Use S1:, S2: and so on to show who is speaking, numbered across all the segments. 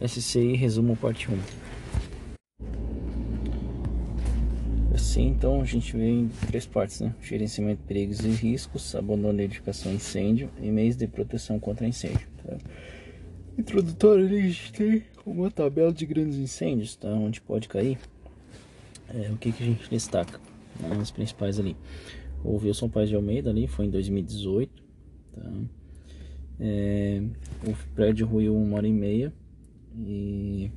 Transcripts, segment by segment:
S1: SCI resumo parte 1. Assim, então a gente vê em três partes, né? Gerenciamento de perigos e riscos, abandono de edificação e incêndio e meios de proteção contra incêndio. Tá? Introdutório a gente tem uma tabela de grandes incêndios, tá? Onde pode cair. É, o que, que a gente destaca? Né? As principais ali. O Wilson Paz de Almeida ali foi em 2018. Tá? É, o prédio ruiu uma hora e meia e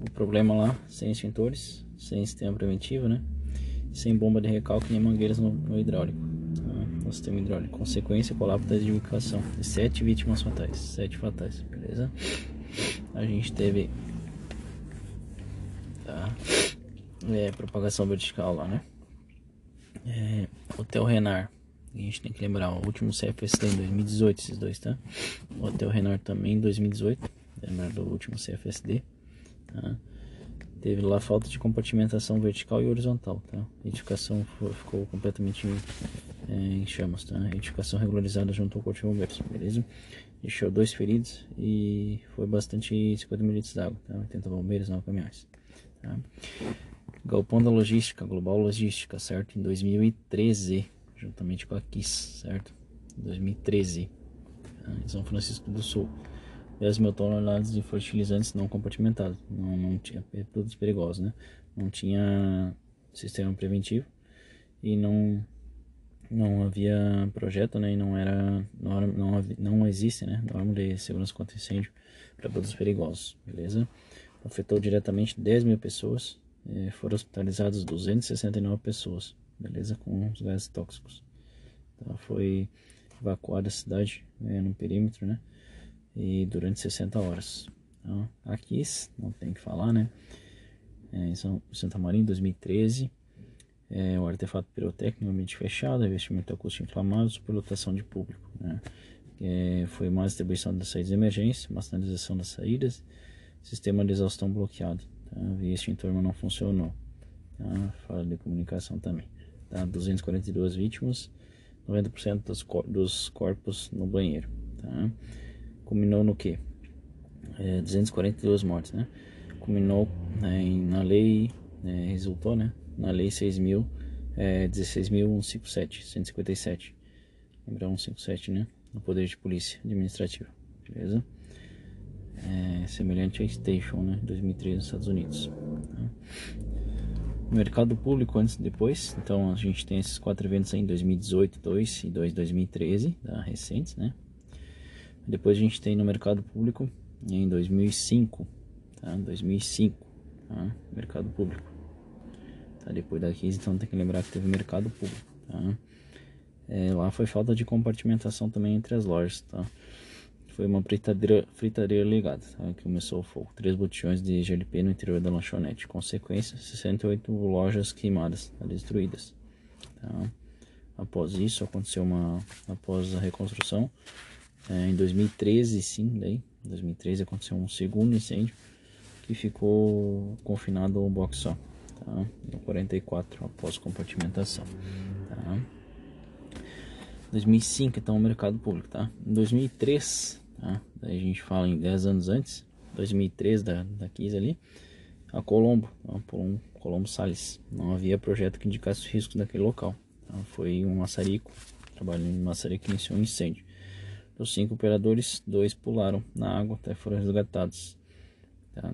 S1: o problema lá, sem extintores, sem sistema preventivo, né? Sem bomba de recalque nem mangueiras no, no hidráulico, tá? no sistema hidráulico. Consequência, colapso da edificação. Sete vítimas fatais, sete fatais, beleza? A gente teve tá? é, propagação vertical lá, né? É, Hotel Renar a gente tem que lembrar, o último CFSD em 2018, esses dois, tá? O Hotel Renar também em 2018, lembrar do último CFSD, tá? Teve lá falta de compartimentação vertical e horizontal, tá? A edificação ficou completamente é, em chamas, tá? A edificação regularizada junto ao corpo de bombeiros, beleza? Deixou dois feridos e foi bastante 50 mil litros d'água, tá? 80 bombeiros, 9 caminhões, tá? Galpão da Logística, Global Logística, certo? Em 2013, juntamente com a Kiss, certo? 2013, tá? em São Francisco do Sul. 10 mil toneladas de fertilizantes não compartimentados, não, não tinha produtos perigosos, né? Não tinha sistema preventivo e não não havia projeto, né? E não era não, não, não existe, né? Norma de segurança contra incêndio para produtos perigosos, beleza? Afetou diretamente 10 mil pessoas, foram hospitalizadas 269 pessoas beleza? Com os gases tóxicos. Então foi evacuada a cidade né, no perímetro, né? E durante 60 horas. Então, aqui não tem que falar, né? É, São Santa Maria, em 2013, é, o artefato pirotécnico, ambiente fechado, investimento acústico inflamável, superlotação de público, né? É, foi má distribuição das saídas de emergência, má das saídas, sistema de exaustão bloqueado, tá? via extintor não funcionou, tá? fala de comunicação também tá? 242 vítimas, 90% dos, cor dos corpos no banheiro, tá? Culminou no que? É, 242 mortes, né? Culminou né, na lei, né, resultou, né? Na lei 6.000, é, 16.157, 157. Lembrar 157, né? No Poder de Polícia Administrativa, beleza? É, semelhante a Station, né? 2013 nos Estados Unidos. Tá? mercado público antes e depois. Então a gente tem esses quatro eventos aí em 2018, 2 e 2 2013, tá? recentes, né? Depois a gente tem no mercado público em 2005, tá? 2005, tá? Mercado público. Tá? Depois da crise, então tem que lembrar que teve mercado público, tá? É, lá foi falta de compartimentação também entre as lojas, tá? Foi uma fritadeira, fritadeira ligada, tá? que começou o fogo. Três botijões de GLP no interior da lanchonete. Consequência, 68 lojas queimadas, tá? destruídas. Tá? Após isso, aconteceu uma... Após a reconstrução, é, em 2013, sim, daí, em 2013 aconteceu um segundo incêndio que ficou confinado a um box só, tá? No 44, após compartimentação, tá? 2005, então, o mercado público, tá? Em 2003, Tá? Daí a gente fala em 10 anos antes, 2003 da, da 15 ali, a Colombo, um Colombo Salles. Não havia projeto que indicasse o risco daquele local. Tá? Foi um maçarico, trabalhando em maçarico que iniciou um incêndio. Dos cinco operadores, dois pularam na água até foram resgatados. Tá?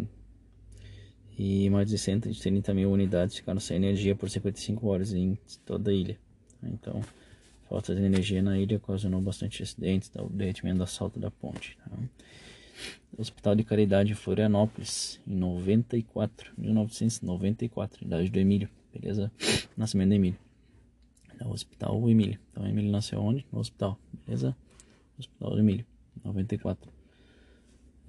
S1: E mais de 130 mil unidades ficaram sem energia por 55 horas em toda a ilha. Então, Falta de energia na ilha ocasionou bastante acidentes, o derretimento do assalto da ponte. Tá? Hospital de Caridade Florianópolis, em 94, 1994, idade do Emílio, beleza? Nascimento do Emílio. É o Hospital Emílio. Então, Emílio nasceu onde? No hospital, beleza? Hospital do Emílio, 94. O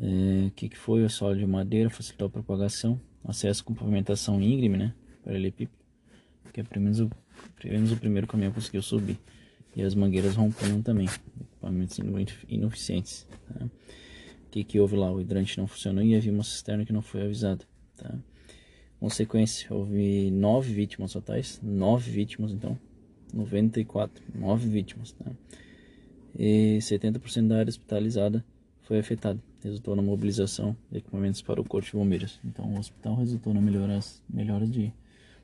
S1: é, que, que foi? O solo de madeira facilitou a propagação, acesso com pavimentação íngreme, né? Paralelepípedo, que é pelo menos, o, pelo menos o primeiro caminhão conseguiu subir e as mangueiras rompiam também, equipamentos ineficientes. Tá? O que, que houve lá? O hidrante não funcionou e havia uma cisterna que não foi avisada. Tá? Consequência, houve nove vítimas totais, nove vítimas então, 94, nove vítimas. Tá? E 70% da área hospitalizada foi afetada. resultou na mobilização de equipamentos para o Corpo de Bombeiros. Então, o hospital resultou na melhoras de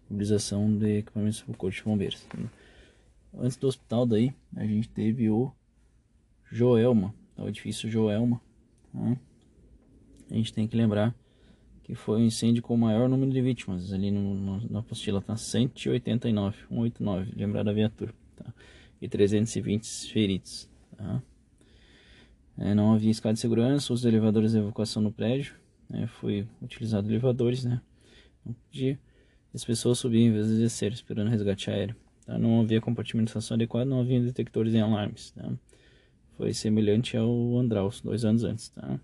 S1: mobilização de equipamentos para o Corpo de Bombeiros. Antes do hospital, daí, a gente teve o Joelma, o edifício Joelma. Tá? A gente tem que lembrar que foi o incêndio com o maior número de vítimas. Ali no, no, na apostila tá 189, 189, lembrar da viatura. Tá? E 320 feridos. Tá? É, não havia escada de segurança, os elevadores de evacuação no prédio. Né? Foi utilizado elevadores, né? Não podia. As pessoas subiam em vez de descer, esperando resgate aéreo. Tá? Não havia compartimentação adequada, não havia detectores em alarmes. Tá? Foi semelhante ao Andraus, dois anos antes. Tá?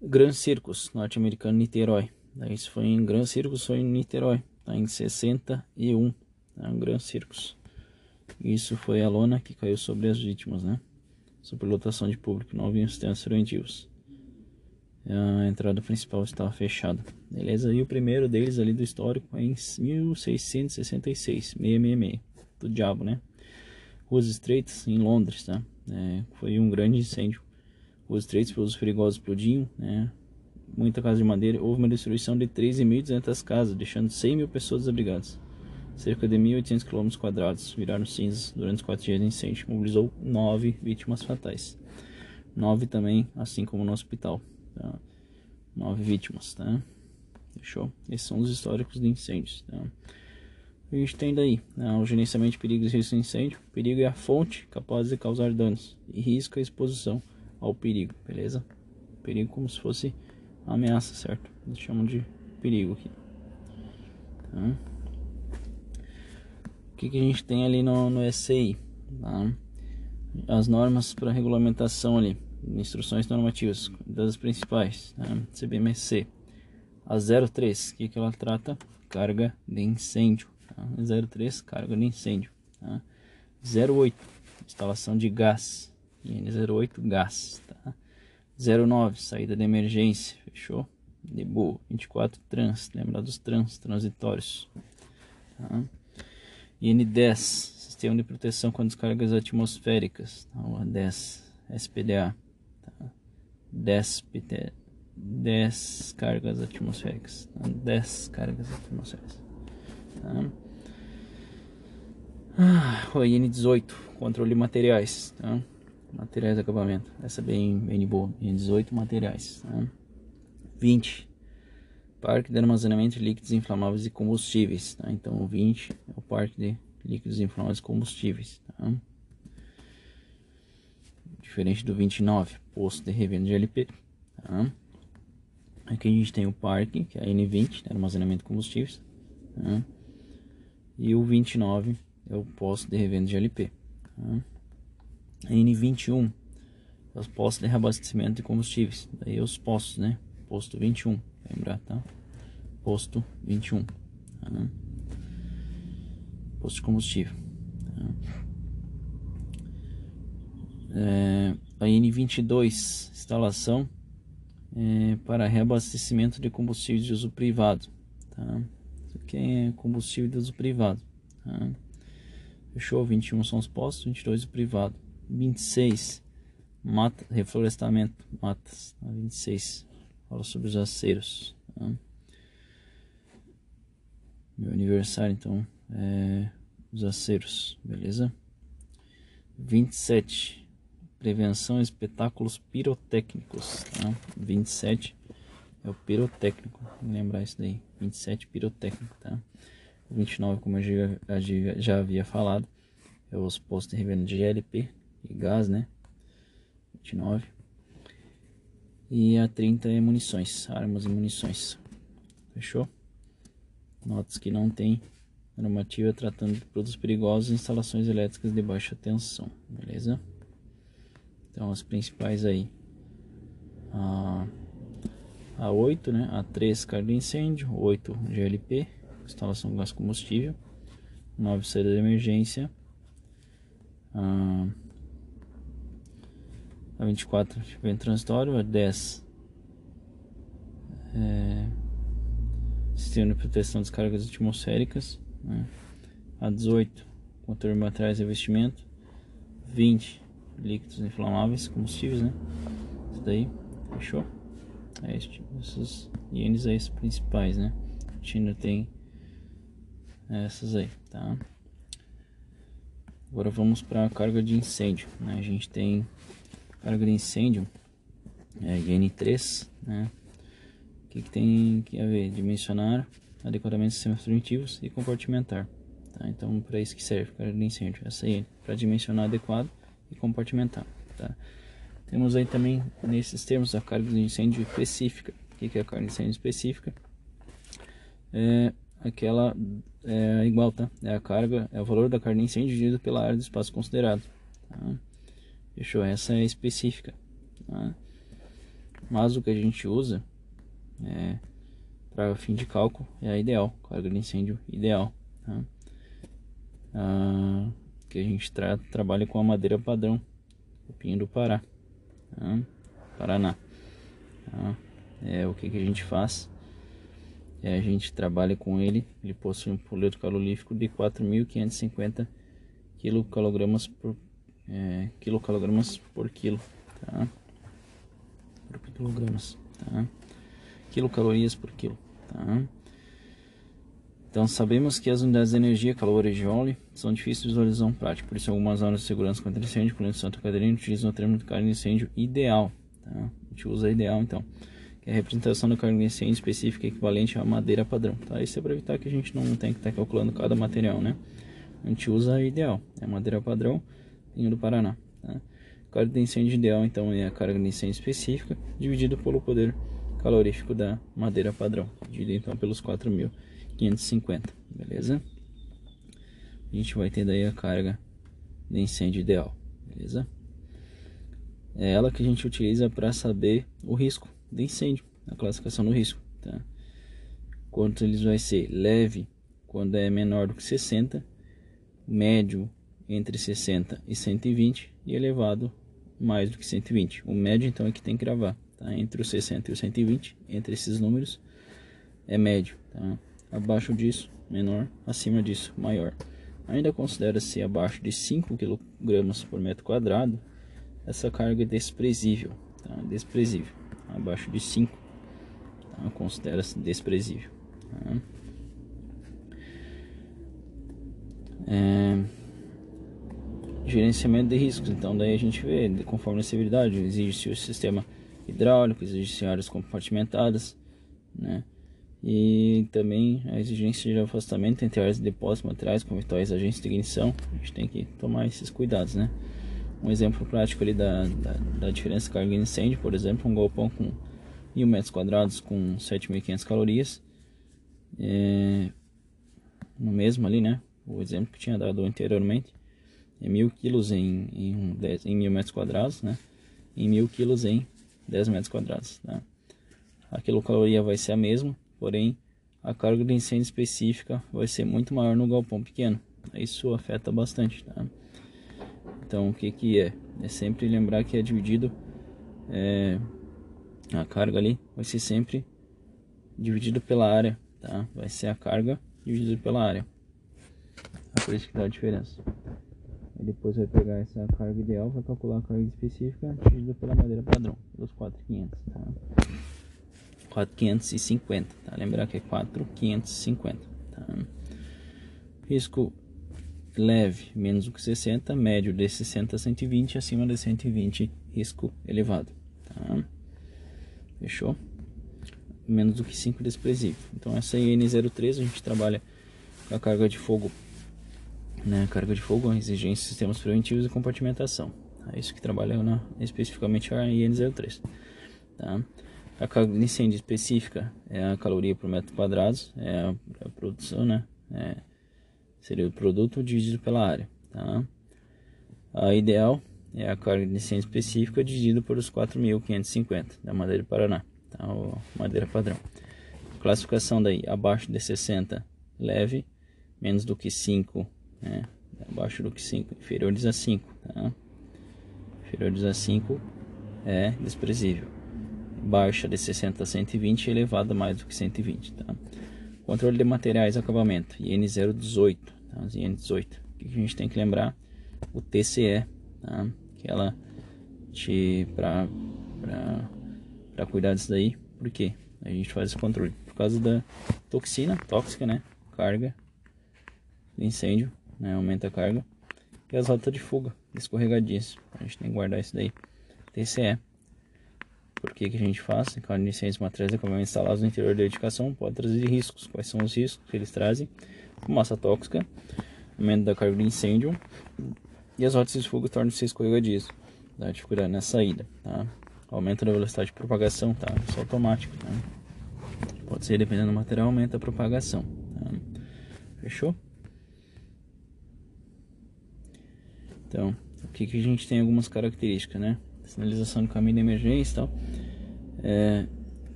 S1: Grand Circus, norte-americano, Niterói. Isso foi em Grand Circus, foi em Niterói, tá? em 61. Tá? Grand Circus. Isso foi a lona que caiu sobre as vítimas, né? Superlotação de público, não havia sistemas preventivos. A entrada principal estava fechada. Beleza? E o primeiro deles ali do histórico é em 1666, 666, do diabo, né? Ruas estreitas em Londres, tá? É, foi um grande incêndio. Ruas estreitas, pelos perigosos explodiam, né? Muita casa de madeira. Houve uma destruição de 3.200 casas, deixando 100 mil pessoas desabrigadas. Cerca de 1.800 km viraram cinzas durante os quatro dias de incêndio. Mobilizou nove vítimas fatais. Nove também, assim como no hospital. Tá? Nove vítimas, tá? Fechou? Esses são os históricos de incêndios, tá? a gente tem daí né, o gerenciamento de perigos e risco de incêndio. Perigo é a fonte capaz de causar danos e risco é a exposição ao perigo, beleza? Perigo como se fosse ameaça, certo? Eles chamam de perigo aqui. Tá? Que, que a gente tem ali no, no SCI? Tá? As normas para regulamentação ali, instruções normativas das principais, tá? CBMC. A 03, o que, que ela trata? Carga de incêndio Tá? 03, carga de incêndio. Tá? 08, instalação de gás. IN08, gás. Tá? 09, saída de emergência. Fechou? De boa. 24, trans. Lembra dos trans, transitórios. Tá? IN10, sistema de proteção contra descargas atmosféricas. Tá? 10, SPDA. Tá? 10, PT, 10 cargas atmosféricas. Tá? 10 cargas atmosféricas. Tá? Ah, o IN18, controle de materiais, tá? Materiais de acabamento. Essa é bem, bem boa. IN18, materiais. Tá? 20. Parque de armazenamento de líquidos inflamáveis e combustíveis. Tá? Então, o 20 é o parque de líquidos inflamáveis e combustíveis. Tá? Diferente do 29, posto de revenda de LP. Tá? Aqui a gente tem o parque, que é a N20, armazenamento de combustíveis. Tá? E o 29 é o posto de revenda de LP. Tá? N21 é os postos de reabastecimento de combustíveis. Daí os postos, né? Posto 21, lembrar, tá? Posto 21. Tá? Posto de combustível. Tá? É, a N22, instalação é, para reabastecimento de combustíveis de uso privado. Tá? Isso aqui é combustível de uso privado. Tá? Fechou? 21 são os postos, 22 o privado. 26, mata, reflorestamento, matas. 26, fala sobre os aceiros. Tá? Meu aniversário, então, é os aceiros, beleza? 27, prevenção espetáculos pirotécnicos. Tá? 27 é o pirotécnico, lembrar isso daí. 27 pirotécnico, tá? 29, como eu já, já havia falado, é os postos de revenda de GLP e gás, né? 29. E a 30 é munições, armas e munições. Fechou? Notas que não tem normativa tratando de produtos perigosos e instalações elétricas de baixa tensão, beleza? Então as principais aí. A, a 8, né? A 3 carga de incêndio, 8 GLP, instalação de gás combustível, 9 saída de emergência, a, a 24 vem transitório, a 10 é, sistema de proteção das cargas atmosféricas, né? a 18 controle materiais de revestimento, 20 líquidos inflamáveis, combustíveis, né? isso daí, fechou? É este, esses ienes aí os principais, né? A China tem essas aí, tá? Agora vamos para a carga de incêndio, né? A gente tem carga de incêndio, é IN3, né? O que, que tem que haver? Dimensionar adequadamente sistemas primitivos e compartimentar. Tá? Então, para isso que serve carga de incêndio, essa aí, para dimensionar adequado e compartimentar. Tá? Temos aí também, nesses termos, a carga de incêndio específica. O que, que é a carga de incêndio específica? É aquela é igual, tá? É a carga, é o valor da carga de incêndio dividido pela área do espaço considerado. Tá? Fechou? Essa é específica. Tá? Mas o que a gente usa é, para fim de cálculo é a ideal, carga de incêndio ideal. Tá? Ah, que a gente tra trabalha com a madeira padrão, pinho do Pará, tá? Paraná. Tá? É o que, que a gente faz. É, a gente trabalha com ele, ele possui um poleto calorífico de 4.550 quilocalogramas por é, quilocalogramas por quilo, tá? Por quilogramas, tá? Quilocalorias por quilo, tá? Então sabemos que as unidades de energia, calor e joule, são difíceis de visualização prática, por isso algumas zonas de segurança contra incêndio, incluindo Santa Catarina, utilizam o termo de carga de incêndio ideal. Tá? A gente usa ideal então, que é a representação da carga de incêndio específica equivalente à madeira padrão. Tá? Isso é para evitar que a gente não tenha que estar tá calculando cada material, né? A gente usa ideal, é madeira padrão, vinho do Paraná. Tá? Carga de incêndio ideal então é a carga de incêndio específica, dividido pelo poder calorífico da madeira padrão, dividido então pelos 4.000. 550, beleza? A gente vai ter daí a carga de incêndio ideal, beleza? É ela que a gente utiliza para saber o risco de incêndio, a classificação do risco, tá? Quanto eles vai ser leve quando é menor do que 60, médio entre 60 e 120 e elevado mais do que 120. O médio então é que tem que gravar, tá? Entre os 60 e os 120, entre esses números é médio, tá? abaixo disso, menor, acima disso, maior. Ainda considera-se abaixo de 5 kg por metro quadrado, essa carga é desprezível, tá? desprezível. Abaixo de 5, tá? considera-se desprezível. Tá? É... Gerenciamento de riscos, então daí a gente vê, conforme a severidade, exige-se o sistema hidráulico, exige-se áreas compartimentadas, né? e também a exigência de afastamento entre áreas de depósito materiais com eventuais agentes de ignição. A gente tem que tomar esses cuidados, né? Um exemplo prático ali da, da, da diferença carga de incêndio, por exemplo, um galpão com mil metros quadrados com 7.500 calorias. É, no mesmo ali, né? O exemplo que tinha dado anteriormente é mil quilos em, em, 10, em mil metros quadrados, né? Em mil quilos em 10 metros quadrados, tá? A quilocaloria vai ser a mesma, porém a carga de incêndio específica vai ser muito maior no galpão pequeno. Isso afeta bastante, tá? Então o que que é? É sempre lembrar que é dividido é, a carga ali vai ser sempre dividido pela área, tá? Vai ser a carga dividida pela área. É por isso que dá a diferença. Aí depois vai pegar essa carga ideal, vai calcular a carga específica dividida pela madeira padrão, pelos 4,500, tá? 4,550, tá? Lembrar que é 4,550, tá? Risco leve, menos do que 60, médio de 60 a 120, acima de 120, risco elevado, tá? Fechou? Menos do que 5 desprezível. Então essa aí N03 a gente trabalha com a carga de fogo, né? Carga de fogo, exigência sistemas preventivos e compartimentação. É isso que trabalha na, especificamente a IN03, tá? A carga de incêndio específica é a caloria por metro quadrado, é a, a produção, né? É, seria o produto dividido pela área, tá? A ideal é a carga de incêndio específica dividido por os 4.550 da madeira Paraná, tá? O madeira padrão. Classificação daí, abaixo de 60, leve, menos do que 5, né? Abaixo do que 5, inferiores a 5, tá? Inferiores a 5 é desprezível baixa de 60 a 120 e elevada mais do que 120. Tá? Controle de materiais e acabamento, IN018, tá? IN18. O que a gente tem que lembrar? O TCE, tá? que ela te para para cuidar disso daí. Por quê? A gente faz esse controle por causa da toxina tóxica, né? Carga do incêndio, né? Aumenta a carga. E as rotas de fuga escorregadias. A gente tem que guardar isso daí. TCE. Por que, que a gente faz? De incêndios materiais de acabamento instalados no interior da edificação, pode trazer riscos. Quais são os riscos que eles trazem? Fumaça tóxica, aumento da carga de incêndio e as rotas de fuga tornam-se escorregadias. Dá dificuldade na saída, tá? Aumento da velocidade de propagação, tá? Isso é automático, tá? Pode ser, dependendo do material, aumenta a propagação, tá? Fechou? Então, aqui que a gente tem algumas características, né? Sinalização de caminho de emergência e tal. É,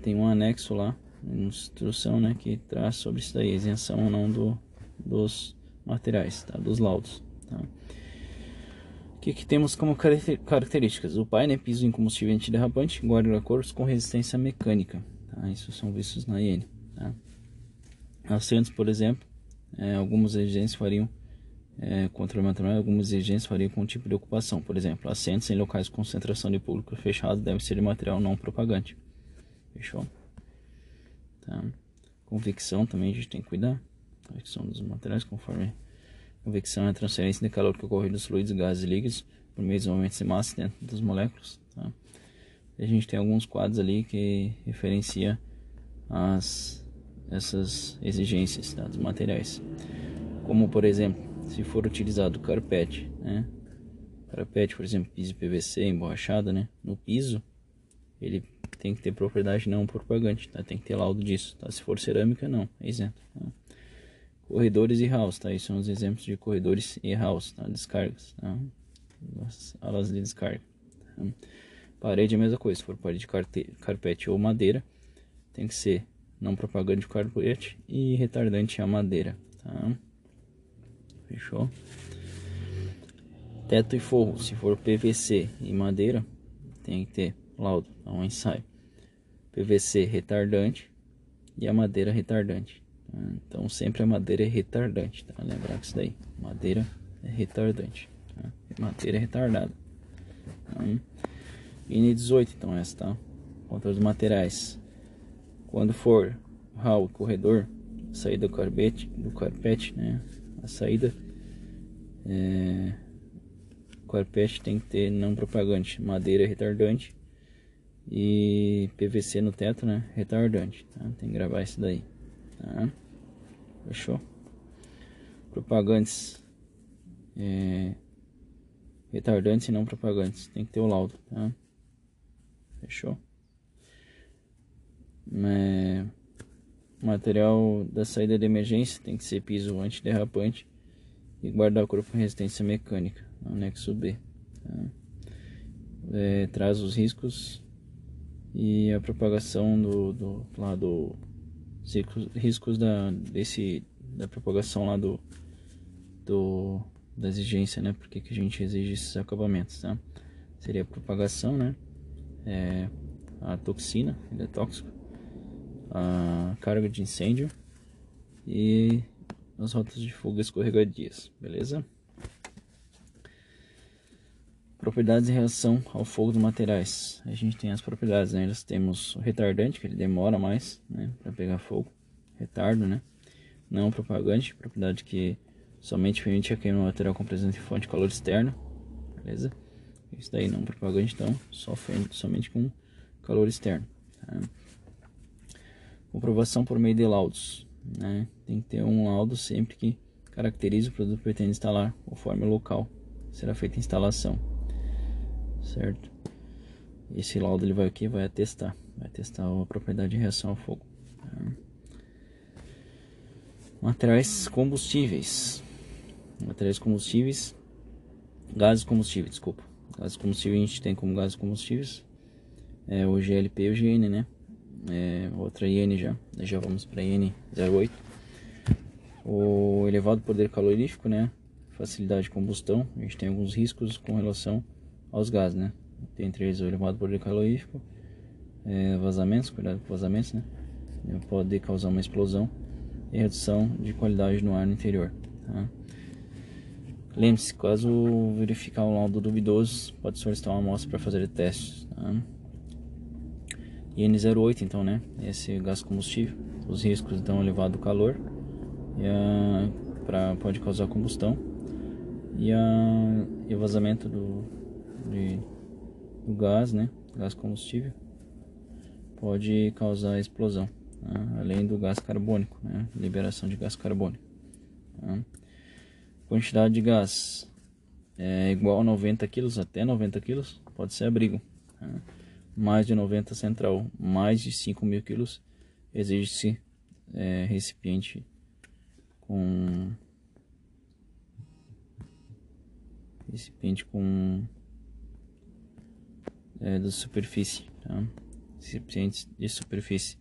S1: tem um anexo lá, instrução, né? Que traz sobre isso daí, isenção ou não do, dos materiais, tá? Dos laudos, tá? O que, que temos como características? O painel né? piso em combustível antiderrapante, guarda-corpos com resistência mecânica, tá? Isso são vistos na IN, tá? Assentos, por exemplo, é, algumas exigências fariam é, contra algumas exigências fariam com o tipo de ocupação. Por exemplo, assentos em locais de concentração de público fechado devem ser de material não propagante. Fechou? Tá. Convecção também a gente tem que cuidar. Convecção dos materiais conforme convecção é a transferência de calor que ocorre dos fluidos, gases e líquidos por meio dos movimentos de massa dentro das moléculas. Tá? a gente tem alguns quadros ali que referencia as essas exigências tá, dos materiais. Como por exemplo, se for utilizado carpete, né? Carpete, por exemplo, piso PVC emborrachado, né? No piso, ele tem que ter propriedade não propagante, tá? Tem que ter laudo disso, tá? Se for cerâmica, não, é isento. Tá? Corredores e house, tá? Esses são os exemplos de corredores e house, tá? Descargas, tá? As alas de descarga. Tá? Parede é a mesma coisa, se for parede de carpete ou madeira, tem que ser não propagante de carpete e retardante a madeira, tá? Fechou? Teto e forro, se for PVC e madeira, tem que ter laudo, é um ensaio. PVC retardante e a madeira retardante. Então sempre a madeira é retardante, tá? Lembrar que isso daí, madeira é retardante, tá? madeira é retardada. Tá? IN18, então essa tá? Contra os materiais. Quando for hall corredor, saída do carpete, do carpete, né? A saída é, carpete tem que ter não propagante, madeira retardante e PVC no teto, né? Retardante, tá? Tem que gravar isso daí, tá? Fechou? Propagantes é, retardantes e não propagantes, tem que ter o laudo, tá? Fechou? É, material da saída de emergência tem que ser piso antiderrapante e guarda-corpo com resistência mecânica, anexo B. Tá? É, traz os riscos e a propagação do, do lá do riscos da desse da propagação lá do, do da exigência, né? Porque que a gente exige esses acabamentos, tá? Seria a propagação, né? É, a toxina, ele é tóxico, a carga de incêndio e nas rotas de fuga escorregadias, beleza? Propriedades em relação ao fogo dos materiais. A gente tem as propriedades, né? Nós temos o retardante, que ele demora mais, né? Para pegar fogo. Retardo, né? Não propagante, propriedade que somente permite a queima do material com presença de fonte de calor externo, beleza? Isso daí não propagante, então, só somente com calor externo. Tá? Comprovação por meio de laudos. Né? Tem que ter um laudo sempre que caracterize o produto que pretende instalar, conforme o local será feita a instalação, certo? Esse laudo ele vai aqui, vai atestar, vai testar a propriedade de reação ao fogo. Tá? Materiais combustíveis, materiais combustíveis, gases combustíveis, desculpa. Gases combustíveis a gente tem como gases combustíveis é o GLP e o GN, né? É, outra IN já, já vamos para IN 08. O elevado poder calorífico, né, facilidade de combustão, a gente tem alguns riscos com relação aos gases, né, entre eles o elevado poder calorífico, é, vazamentos, cuidado com vazamentos, né, pode causar uma explosão e redução de qualidade no ar no interior. Tá? Lembre-se, caso verificar um laudo duvidoso, pode solicitar uma amostra para fazer testes. Tá? IN08 então, né? Esse gás combustível, os riscos então elevado calor e a, pra, pode causar combustão e, a, e o vazamento do, de, do gás, né? Gás combustível pode causar explosão, né? além do gás carbônico, né? Liberação de gás carbônico. Né? Quantidade de gás é igual a 90 kg até 90 kg, pode ser abrigo. Né? Mais de 90 central, mais de 5 mil quilos, exige-se é, recipiente com recipiente com é, da superfície, tá? recipientes de superfície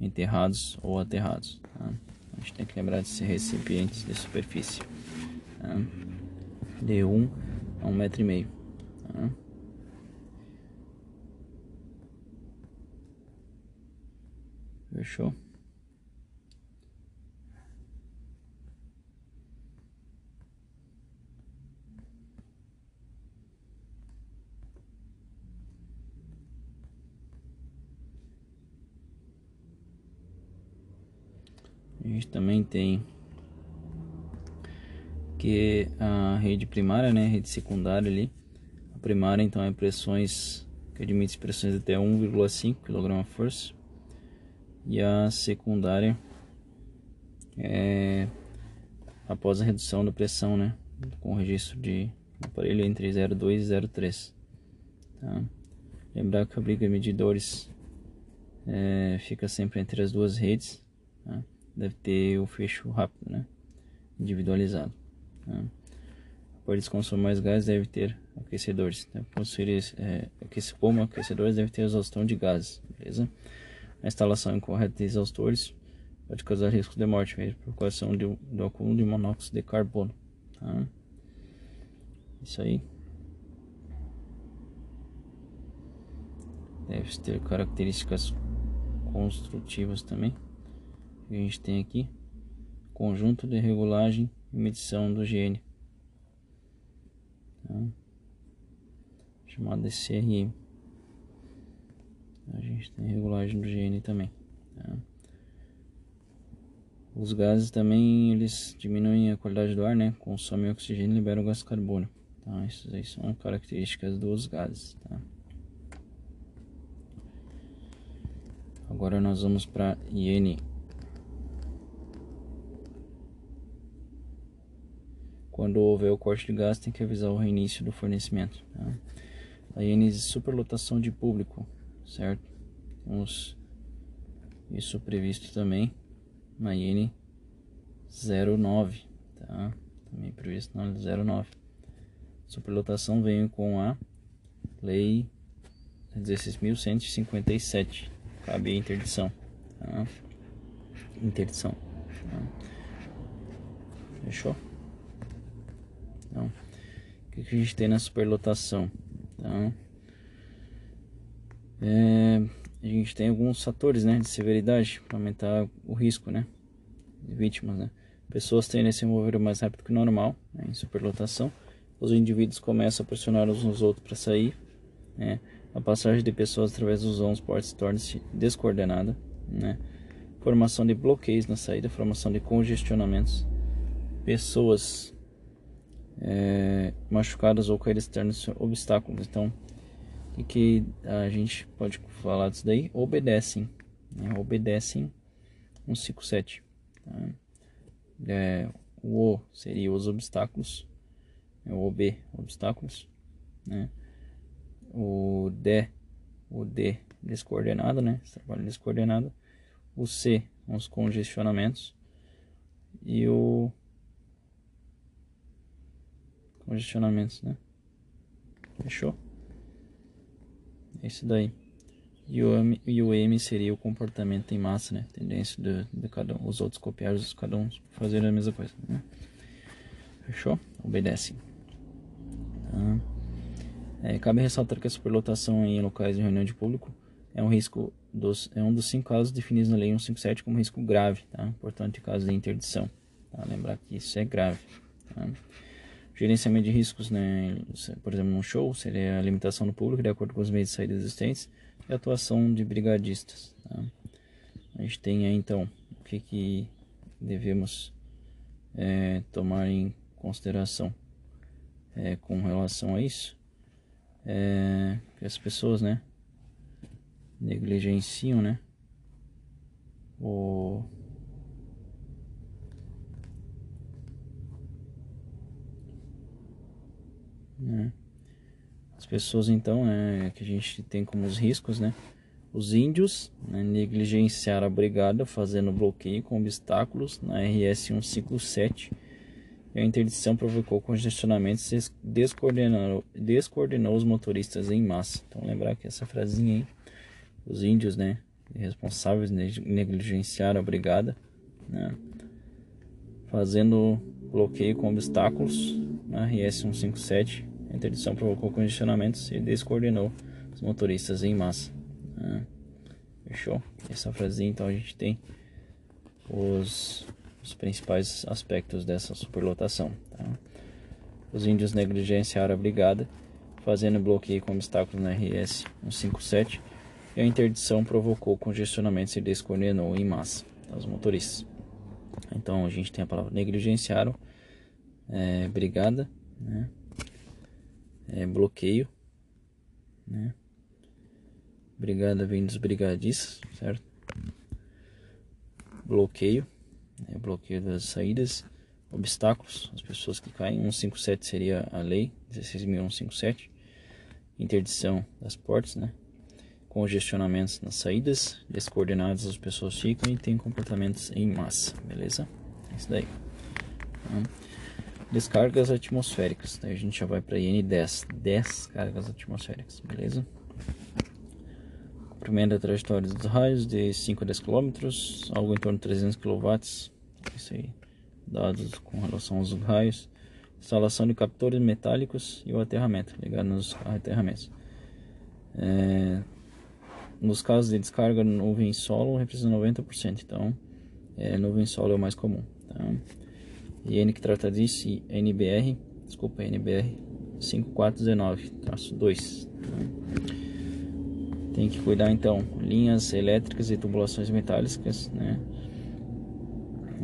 S1: enterrados ou aterrados. Tá? A gente tem que lembrar de ser recipientes de superfície tá? de 1 um a 1,5 um metro e meio. Tá? Fechou? A gente também tem que a rede primária, né, rede secundária ali. A primária então é pressões que admite pressões até 1,5 kg/força e a secundária é após a redução da pressão, né, com registro de aparelho entre 0,2 e 0,3. Tá? Lembrar que a briga de medidores é, fica sempre entre as duas redes. Tá? Deve ter o fecho rápido, né, individualizado. Tá? Aparelhos consomem mais gás deve ter aquecedores. Né? Possuir, é, como aquecedores deve ter exaustão de gases, beleza? A instalação incorreta de exaustores pode causar risco de morte mesmo por causa do, do acúmulo de monóxido de carbono. Tá? Isso aí. Deve ter características construtivas também. A gente tem aqui conjunto de regulagem e medição do GN, tá? de CRM a gente tem regulagem do GN também. Tá? Os gases também eles diminuem a qualidade do ar, né? Consomem oxigênio e liberam gás carbônico. Tá? Essas aí são características dos gases. Tá? Agora nós vamos para IN. Quando houver o corte de gás, tem que avisar o reinício do fornecimento. Tá? A IN superlotação de público certo? Isso previsto também na IN 09, tá? Também previsto na 09. Superlotação veio com a lei 16.157, cabe a interdição, tá? Interdição, tá? Fechou? Então, o que, a gente tem na superlotação? Tá? É, a gente tem alguns fatores né, de severidade para aumentar o risco né, de vítimas. Né? Pessoas tendem a se mover mais rápido que o normal, né, em superlotação. Os indivíduos começam a pressionar uns nos outros para sair. Né? A passagem de pessoas através dos vãos portas torna-se descoordenada. Né? Formação de bloqueios na saída, formação de congestionamentos. Pessoas é, machucadas ou caídas externas obstáculos. Então, e que a gente pode falar disso daí? Obedecem, né? obedecem 157. Tá? É, o O seria os obstáculos, é o OB, obstáculos, né? O D, o D, descoordenado, né? Trabalho descoordenado. O C, os congestionamentos. E o congestionamentos, né? Fechou? Isso daí. E o, M, e o M seria o comportamento em massa, né? Tendência de, de cada um, os outros copiar, os cada um fazer a mesma coisa. Né? Fechou? Obedecem. Tá? É, cabe ressaltar que a superlotação em locais de reunião de público é um risco dos, é um dos cinco casos definidos na Lei 157 como risco grave, tá? Portanto, em caso de interdição. Tá? Lembrar que isso é grave. Tá? Gerenciamento de riscos, né? por exemplo, num show, seria a limitação do público de acordo com os meios de saída existentes, e atuação de brigadistas. Tá? A gente tem aí então o que, que devemos é, tomar em consideração é, com relação a isso. É, que as pessoas né, negligenciam né, o né? As pessoas então é, que a gente tem como os riscos, né? Os índios né, negligenciaram a brigada fazendo bloqueio com obstáculos na RS 157 e a interdição provocou congestionamentos e descoordenou, descoordenou os motoristas em massa. Então lembrar que essa frasinha aí, os índios né, responsáveis negligenciaram a brigada, né, fazendo bloqueio com obstáculos na RS 157 a interdição provocou congestionamentos e descoordenou os motoristas em massa. Ah, fechou? Essa frase então a gente tem os, os principais aspectos dessa superlotação. Tá? Os índios negligenciaram a brigada, fazendo bloqueio com obstáculos na RS 157 e a interdição provocou congestionamentos e descoordenou em massa os motoristas. Então a gente tem a palavra negligenciaram, é, brigada, né? É, bloqueio, né? Brigada vem dos brigadiços, certo? Bloqueio, é, bloqueio das saídas, obstáculos, as pessoas que caem. 157 seria a lei, 16.157. Interdição das portas, né? Congestionamentos nas saídas, descoordenadas as pessoas ficam e tem comportamentos em massa, beleza? É isso daí. Então, Descargas atmosféricas. Daí a gente já vai para IN10. 10 cargas atmosféricas, beleza? Comprimento da trajetória dos raios de 5 a 10 km, algo em torno de 300 kW. Isso aí, dados com relação aos raios. Instalação de captores metálicos e o aterramento, ligado nos aterramentos. É, nos casos de descarga nuvem solo, representa 90%. Então, é, nuvem solo é o mais comum. Tá? E N que trata disso, NBR, desculpa, NBR 5419-2. Tem que cuidar então, linhas elétricas e tubulações metálicas, né?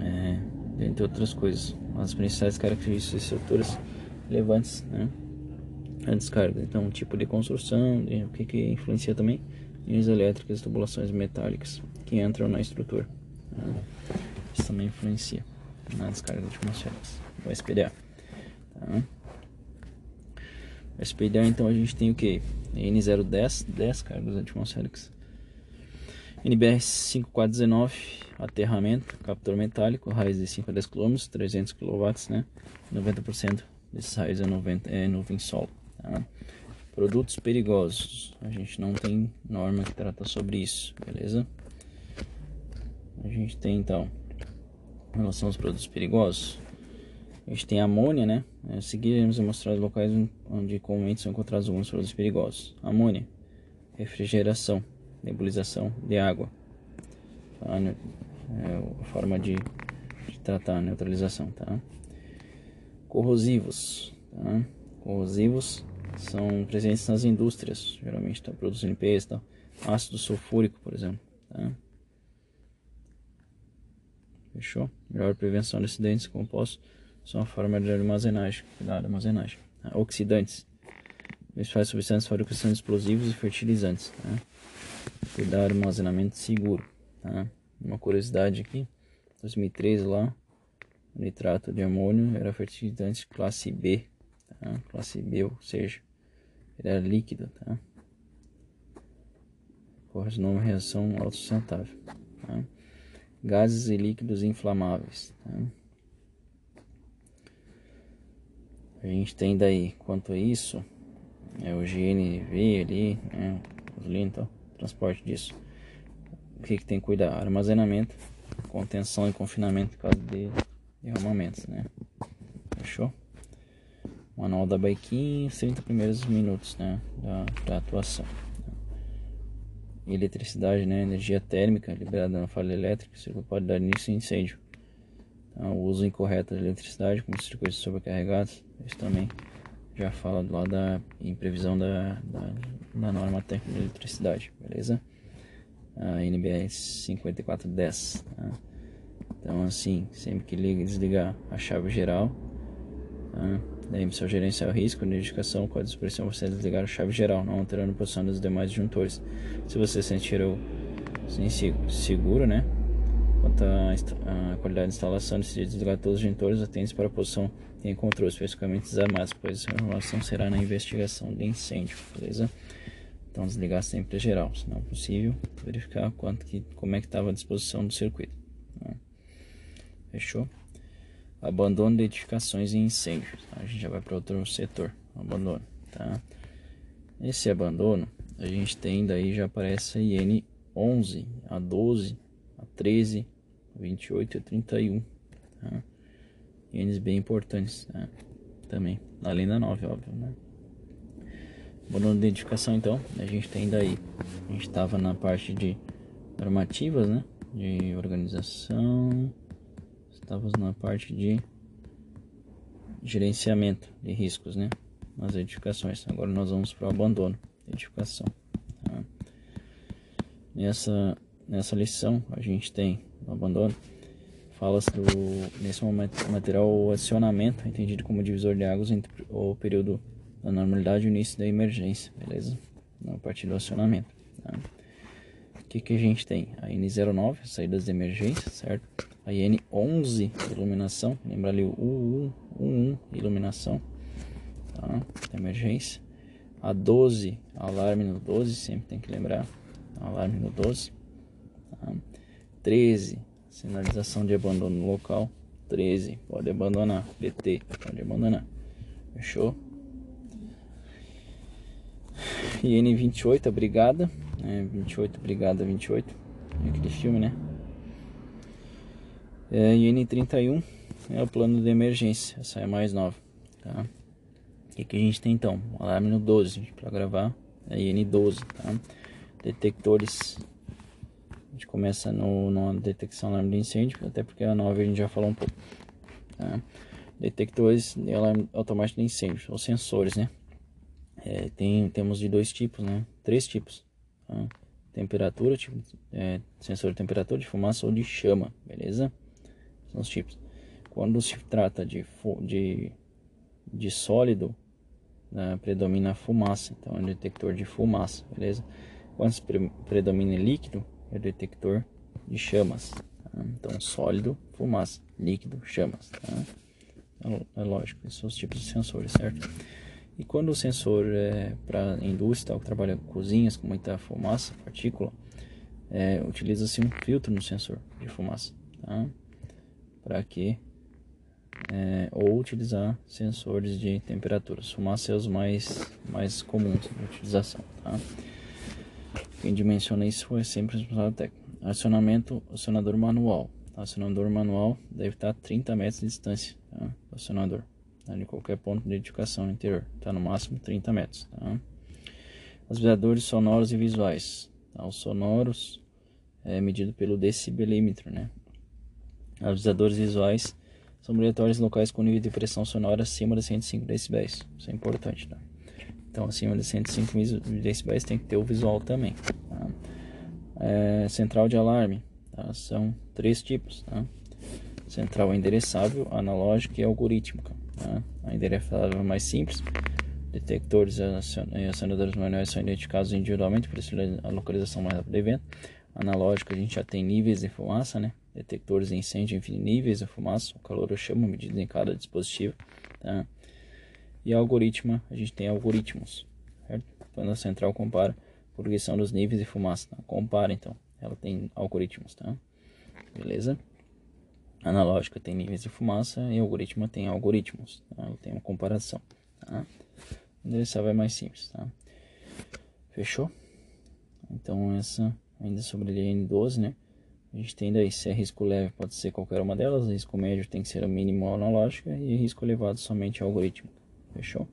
S1: É, entre outras coisas, as principais características e estruturas relevantes, né? A descarga, então, tipo de construção, o que, que influencia também, linhas elétricas e tubulações metálicas que entram na estrutura. Né? Isso também influencia na descarga atmosféricas, o SPDA. Tá? O SPDA então a gente tem o que? N010, 10 cargas atmosféricas. NBR 5419, aterramento, captor metálico, raiz de 5 a 10 km, 300 kW, né? 90% desses raios é, 90, é nuvem solo. Tá? Produtos perigosos, a gente não tem norma que trata sobre isso, beleza? A gente tem então em relação aos produtos perigosos. A gente tem a amônia, né? A seguir, iremos mostrar os locais onde comumente são encontrados alguns produtos perigosos. Amônia, refrigeração, nebulização de água. Tá? É a forma de, de tratar a neutralização, tá? Corrosivos, tá? Corrosivos são presentes nas indústrias, geralmente tá, produtos de limpeza, tá? ácido sulfúrico, por exemplo, tá? Fechou? Melhor prevenção de acidentes compostos são a forma de armazenagem. Cuidado, armazenagem. Tá? Oxidantes. Principais substâncias de fabricação de explosivos e fertilizantes. Tá? Cuidar armazenamento seguro. Tá? Uma curiosidade aqui. 2013 lá, nitrato de amônio era fertilizante classe B. Tá? Classe B, ou seja, ele era líquido. Tá? O nome reação autossustentável. Tá? Gases e líquidos inflamáveis. Tá? A gente tem daí, quanto a isso, é o GNV ali, né, então, transporte disso. O que, que tem que cuidar? Armazenamento, contenção e confinamento causa de derramamentos, né? Fechou? Manual da Baiquinha, 30 primeiros minutos, né, da, da atuação eletricidade, né, energia térmica liberada na falha elétrica, isso pode dar início a incêndio. Então, o uso incorreto da eletricidade, como circuitos sobrecarregados, isso também já fala lá da em previsão da, da, da norma técnica de eletricidade, beleza? A NBR 5410. Tá? Então assim, sempre que liga desligar a chave geral, tá? Da emissão gerencial risco, identificação, código de expressão, você desligar a chave geral, não alterando a posição dos demais disjuntores. Se você sentir o seguro, né? Quanto à qualidade de instalação, decide desligar todos os disjuntores atentes para a posição em controle, especificamente desarmados, pois a informação será na investigação de incêndio, beleza? Então desligar sempre geral, se não possível, verificar quanto que, como é que estava a disposição do circuito. Né? Fechou? Abandono de edificações e incêndios. A gente já vai para outro setor. Abandono. Tá? Esse abandono, a gente tem daí já aparece a IN 11, a 12, a 13, a 28 e a 31. Tá? INs bem importantes tá? também. Além da 9, óbvio. Né? Abandono de edificação, então, a gente tem daí. A gente estava na parte de normativas, né? De organização estávamos na parte de gerenciamento de riscos, né? Nas edificações. Agora nós vamos para o abandono edificação. Tá? Nessa, nessa lição a gente tem o abandono. Fala-se do nesse momento material o acionamento, entendido como divisor de águas entre o período da normalidade e o início da emergência, beleza? A partir do acionamento. Tá? O que, que a gente tem? A N09, saídas de emergência, certo? A IN11 iluminação, lembra ali o U11 iluminação, tá? emergência, a 12 alarme no 12, sempre tem que lembrar, alarme no 12, tá? 13 sinalização de abandono no local, 13 pode abandonar, PT pode abandonar, fechou? IN28 a brigada, né? 28 brigada 28, aquele filme né? É, IN31 é o plano de emergência, essa é mais nova. Tá? O que, a gente tem então? O alarme no 12 para gravar, é IN12. Tá? Detectores, a gente começa no, na detecção de alarme de incêndio, até porque a 9 a gente já falou um pouco. Tá? Detectores de alarme automático de incêndio, ou sensores, né? É, tem, temos de dois tipos, né? Três tipos. Tá? Temperatura, tipo, é, sensor de temperatura, de fumaça ou de chama, beleza? São os tipos. Quando se trata de, de, de sólido, né, predomina a fumaça. Então é um detector de fumaça, beleza? Quando se pre predomina líquido, é o detector de chamas. Tá? Então sólido, fumaça, líquido, chamas. Tá? Então, é lógico, esses são os tipos de sensores, certo? E quando o sensor é para indústria, que trabalha com cozinhas com muita fumaça, partícula, é, utiliza-se um filtro no sensor de fumaça. Tá? Para que é, ou utilizar sensores de temperatura. Fumaça é os mais, mais comuns de utilização. Tá? Quem dimensiona isso é sempre responsável técnico. Acionamento, acionador manual. Acionador manual deve estar a 30 metros de distância tá? do acionador. Tá? De qualquer ponto de edificação no interior. Está no máximo 30 metros. Tá? Avisadores sonoros e visuais. Tá? Os sonoros é medido pelo decibelímetro, né? Avisadores visuais são obrigatórios em locais com nível de pressão sonora acima de 105 decibéis. Isso é importante, tá? Então, acima de 105 decibéis tem que ter o visual também. Tá? É, central de alarme, tá? São três tipos, tá? Central endereçável, analógica e algorítmica. Tá? A endereçável é mais simples. Detectores e acionadores manuais são identificados individualmente para a localização mais rápida do evento. Analógica, a gente já tem níveis de fumaça, né? Detectores de incêndio em níveis de fumaça, o calor ou chama medidos em cada dispositivo. Tá? E a algoritma, a gente tem algoritmos, certo? Quando a central compara progressão dos níveis de fumaça, tá? compara então, ela tem algoritmos, tá? Beleza? Analógica tem níveis de fumaça e algoritma tem algoritmos, tá? ela tem uma comparação, tá? Endereçar vai mais simples, tá? Fechou? Então essa ainda sobre a N12, né? A gente tem daí, se é risco leve pode ser qualquer uma delas, risco médio tem que ser a mínimo analógica e risco elevado somente algoritmo. Fechou?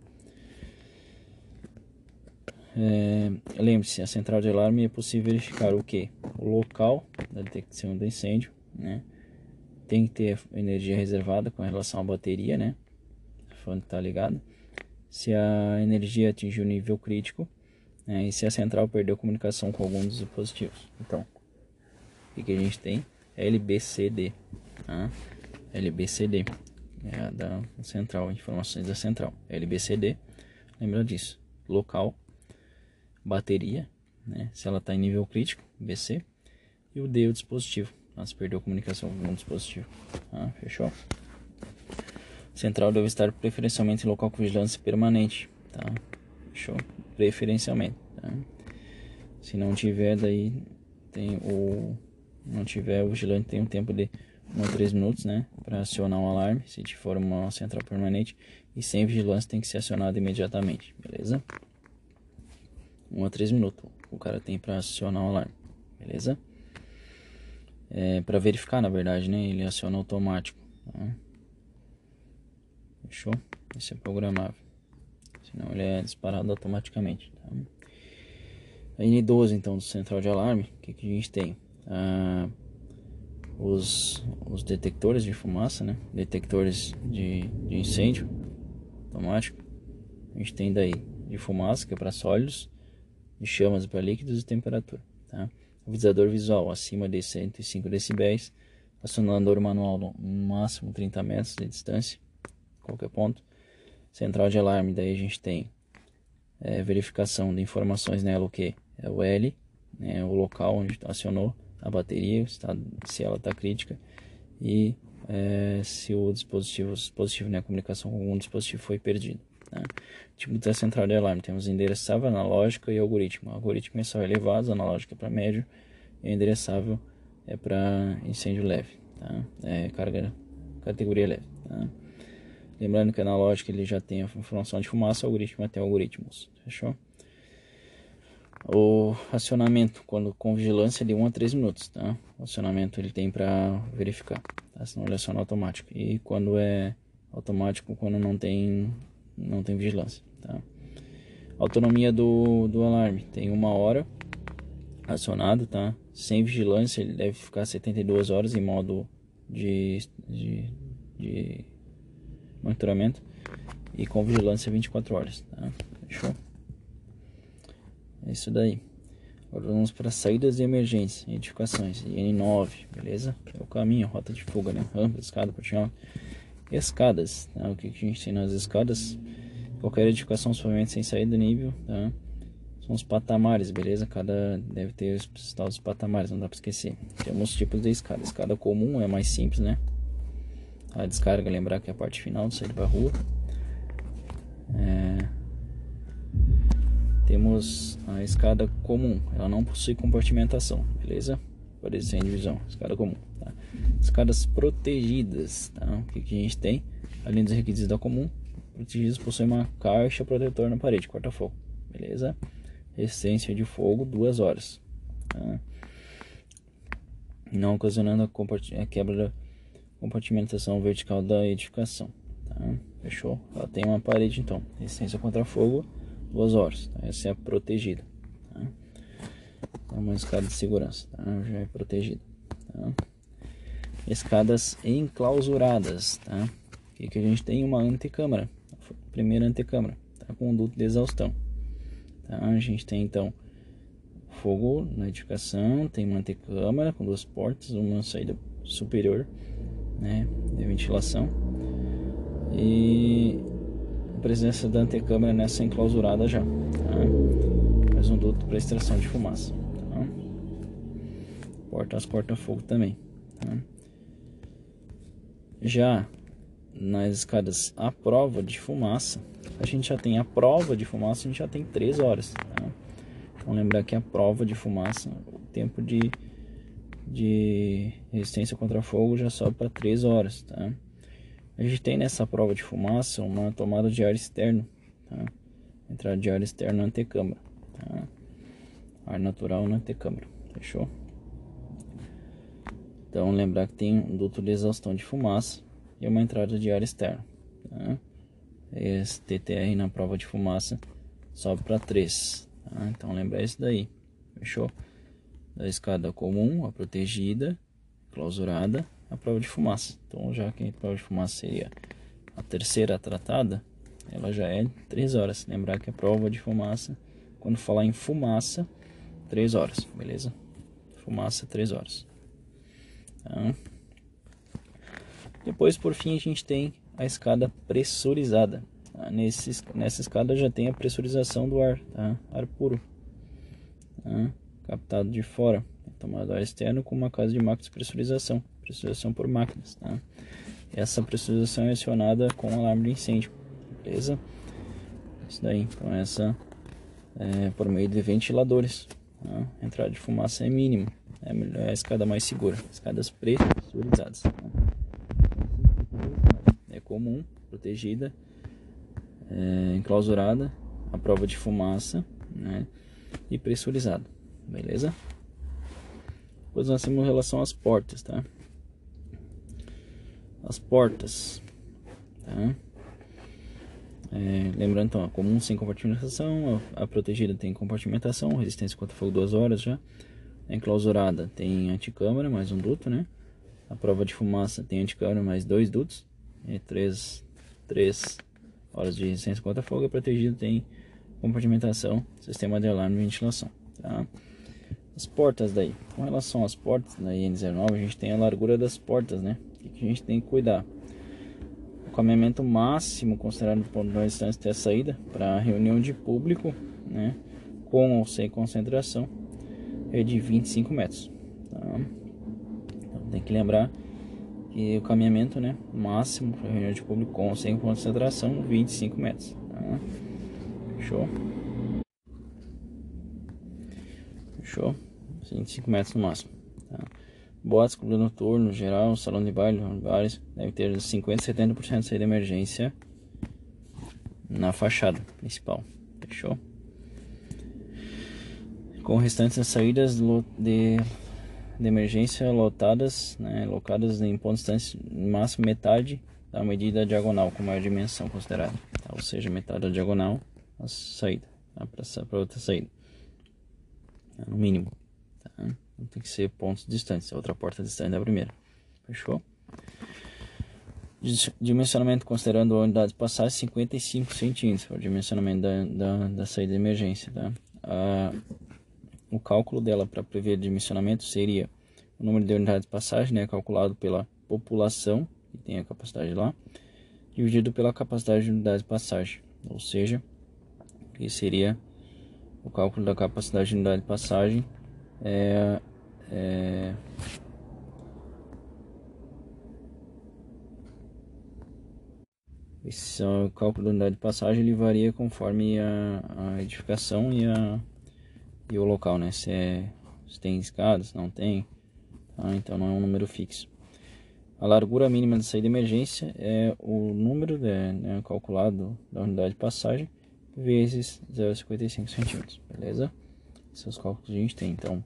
S1: É, Lembre-se, a central de alarme é possível verificar o que? O local da detecção do incêndio, né? Tem que ter energia reservada com relação à bateria, né? A fonte está ligada. se a energia atingiu o nível crítico né, e se a central perdeu comunicação com algum dos dispositivos. Então, o que, a gente tem? LBCD. Tá? LBCD é a da central, informações da central. LBCD, lembra disso. Local, bateria, né, se ela está em nível crítico, BC, e o D, o dispositivo. Mas perdeu comunicação com o dispositivo. Tá? Fechou? Central deve estar preferencialmente em local com vigilância permanente, tá? Fechou? Preferencialmente, tá? Se não tiver, daí tem o não tiver o vigilante tem um tempo de 1 a 3 minutos, né, para acionar um alarme, se for uma central permanente, e sem vigilância tem que ser acionado imediatamente, beleza? 1 a 3 minutos o cara tem para acionar o alarme, beleza? É, para verificar, na verdade, né, ele aciona automático, tá? Fechou? Esse é programável. Senão ele é disparado automaticamente. Tá? A N12 então do central de alarme, o que, que a gente tem? Ah, os, os detectores de fumaça, né? detectores de, de incêndio automático. A gente tem daí de fumaça, que é para sólidos, de chamas para líquidos e temperatura. Tá? Avisador visual acima de 105 decibéis, acionador manual no máximo 30 metros de distância, qualquer ponto. Central de alarme, daí a gente tem é, verificação de informações nela, o que? É o L, né, o local onde acionou a bateria, se ela está crítica, e é, se o dispositivo, o dispositivo né, a comunicação com algum dispositivo foi perdido. Né? Tipo da central de alarme, temos endereçável, analógica e algoritmo. O algoritmo é só elevado, analógico é para médio, e endereçável é para incêndio leve, tá? é carga categoria leve. Tá? Lembrando que analógico ele já tem a informação de fumaça, algoritmo tem algoritmos, fechou? O acionamento quando com vigilância de 1 a 3 minutos, tá? O acionamento ele tem para verificar, tá? Senão ele aciona automático. E quando é automático, quando não tem não tem vigilância, tá? Autonomia do, do alarme tem uma hora acionado, tá? Sem vigilância ele deve ficar 72 horas em modo de, de, de monitoramento e com vigilância 24 horas, tá? Fechou? É isso daí. Agora vamos para saídas de emergência, edificações, N9, beleza? É o caminho, rota de fuga, né? Rampa, escada, portinhola. Escadas, tá? O que, que a gente tem nas escadas? Qualquer edificação somente sem saída nível, tá? São os patamares, beleza? Cada deve ter os tal dos patamares, não dá para esquecer. Temos tipos de escada. Escada comum é mais simples, né? A descarga, lembrar que é a parte final de sair para rua. É... Temos a escada comum, ela não possui compartimentação, beleza? Pode ser em divisão, escada comum. Tá? Escadas protegidas, tá? O que, que a gente tem? Além dos requisitos da comum, protegidos possuem uma caixa protetora na parede, corta-fogo, beleza? Resistência de fogo, duas horas. Tá? Não ocasionando a, a quebra da compartimentação vertical da edificação. Tá? Fechou? Ela tem uma parede então, resistência contra fogo, duas horas. Tá? Essa é protegida. Tá? É uma escada de segurança, tá? já é protegida. Tá? Escadas enclausuradas. Tá? Aqui que a gente tem uma antecâmara, primeira antecâmara, tá? com duto de exaustão. Tá? A gente tem então fogo na edificação, tem uma antecâmara com duas portas, uma saída superior né, de ventilação e a presença da antecâmara nessa enclausurada já, tá? mais um duto para extração de fumaça, tá? portas corta-fogo também. Tá? Já nas escadas à prova de fumaça, a gente já tem a prova de fumaça, a gente já tem 3 horas. Tá? Então lembrar que a prova de fumaça, o tempo de de resistência contra fogo já sobe para 3 horas, tá? A gente tem nessa prova de fumaça uma tomada de ar externo, tá? Entrada de ar externo na antecâmara, tá? Ar natural na antecâmara, fechou? Então lembrar que tem um duto de exaustão de fumaça e uma entrada de ar externo, tá? Esse TTR na prova de fumaça sobe para 3, tá? Então lembrar isso daí, fechou? da escada comum, a protegida, clausurada, a prova de fumaça. Então, já que a prova de fumaça seria a terceira tratada, ela já é 3 horas. Lembrar que a prova de fumaça, quando falar em fumaça, 3 horas, beleza? Fumaça, 3 horas. Tá? Depois, por fim, a gente tem a escada pressurizada. Tá? Nesse, nessa escada já tem a pressurização do ar, tá? ar puro, tá? captado de fora. Tomado ar externo com uma casa de máquinas de pressurização, pressurização por máquinas. Tá? Essa pressurização é acionada com alarme de incêndio, beleza? Isso daí, então essa é por meio de ventiladores. Tá? Entrada de fumaça é mínima, é a escada mais segura, escadas pressurizadas. Tá? comum, protegida, é, enclausurada, a prova de fumaça né, e pressurizada, beleza? Depois nós temos relação às portas, tá? As portas, tá? É, lembrando então, a comum sem compartimentação, a, a, protegida tem compartimentação, resistência contra fogo 2 horas já. A enclausurada tem anticâmara, mais um duto, né? A prova de fumaça tem anticâmara, mais dois dutos e 3, 3 horas de resistência contra fogo. É protegido tem compartimentação, sistema de alarme e ventilação. Tá? As portas daí, com relação às portas da IN09, a gente tem a largura das portas, né? Que a gente tem que cuidar? O caminhamento máximo considerado de distância até a saída para reunião de público, né? Com ou sem concentração, é de 25 metros. Tá? Então tem que lembrar e o caminhamento né, máximo para reunião de público com sem concentração 25 metros. Tá? Fechou? Fechou? 25 metros no máximo. Boates, clube noturno, geral, salão de baile, bares, deve ter 50 70% de saída de emergência na fachada principal. Fechou? Com o restante das saídas de de emergência lotadas, né, locadas em pontos distantes máximo metade da medida diagonal com maior dimensão considerada, tá? ou seja, metade da diagonal a saída, tá? para outra saída, tá? no mínimo. Tem que ser pontos distantes, a outra porta distante da primeira, fechou? Dimensionamento considerando a unidade de passagem 55 centímetros, o dimensionamento da, da, da saída de emergência, tá? O cálculo dela para prever dimensionamento seria o número de unidades de passagem, né, calculado pela população, que tem a capacidade lá, dividido pela capacidade de unidades de passagem, ou seja, que seria o cálculo da capacidade de unidade de passagem é, é esse o cálculo da unidade de passagem ele varia conforme a, a edificação e a e o local, né? Se, é, se tem escadas, não tem, tá? então não é um número fixo. A largura mínima de saída de emergência é o número né, né, calculado da unidade de passagem vezes 0,55 centímetros, beleza? Esses cálculos a gente tem, então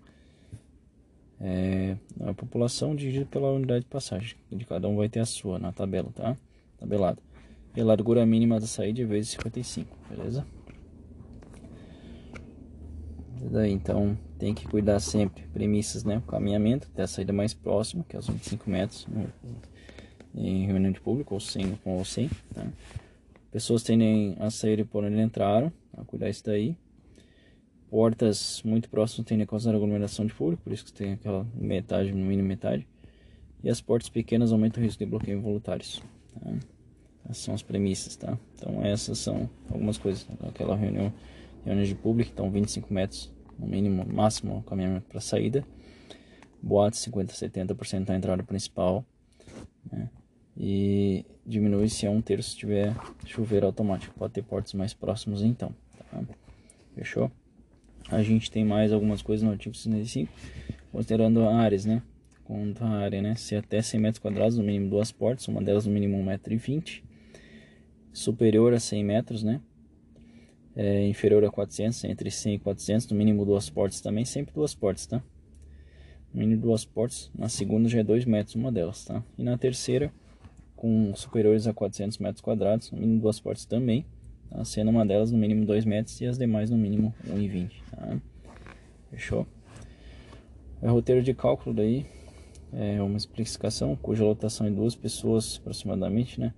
S1: é a população dividida pela unidade de passagem, de cada um vai ter a sua na tabela, tá? Tabelado. E a largura mínima da saída vezes 55, beleza? Daí, então tem que cuidar sempre premissas, né? O caminhamento até a saída mais próxima, que é os 25 metros no, em reunião de público, ou sem, ou sem. Tá? Pessoas tendem a sair por onde entraram, a cuidar isso daí. Portas muito próximas tendem a causar aglomeração de público, por isso que tem aquela metade, no mínimo metade. E as portas pequenas aumentam o risco de bloqueio involuntários. Tá? Essas são as premissas, tá? Então essas são algumas coisas. Aquela reunião reuniões de público, então 25 metros no mínimo, máximo caminhamento para saída. Boate 50 70% na entrada principal. Né? E diminui se é um terço se tiver chuveiro automático. Pode ter portas mais próximos então. Tá? Fechou? A gente tem mais algumas coisas no artigo 65, considerando áreas, né? Quanto a área, né? Se até 100 metros quadrados, no mínimo duas portas, uma delas no mínimo 1,20m. Superior a 100 metros, né? é, inferior a 400, entre 100 e 400, no mínimo duas portas também, sempre duas portas, tá? No mínimo duas portas, na segunda já é 2 metros uma delas, tá? E na terceira, com superiores a 400 metros quadrados, no mínimo duas portas também, sendo uma delas no mínimo 2 metros e as demais no mínimo 1,20, tá? Fechou? É roteiro de cálculo daí, é uma explicação cuja lotação é duas pessoas aproximadamente, né?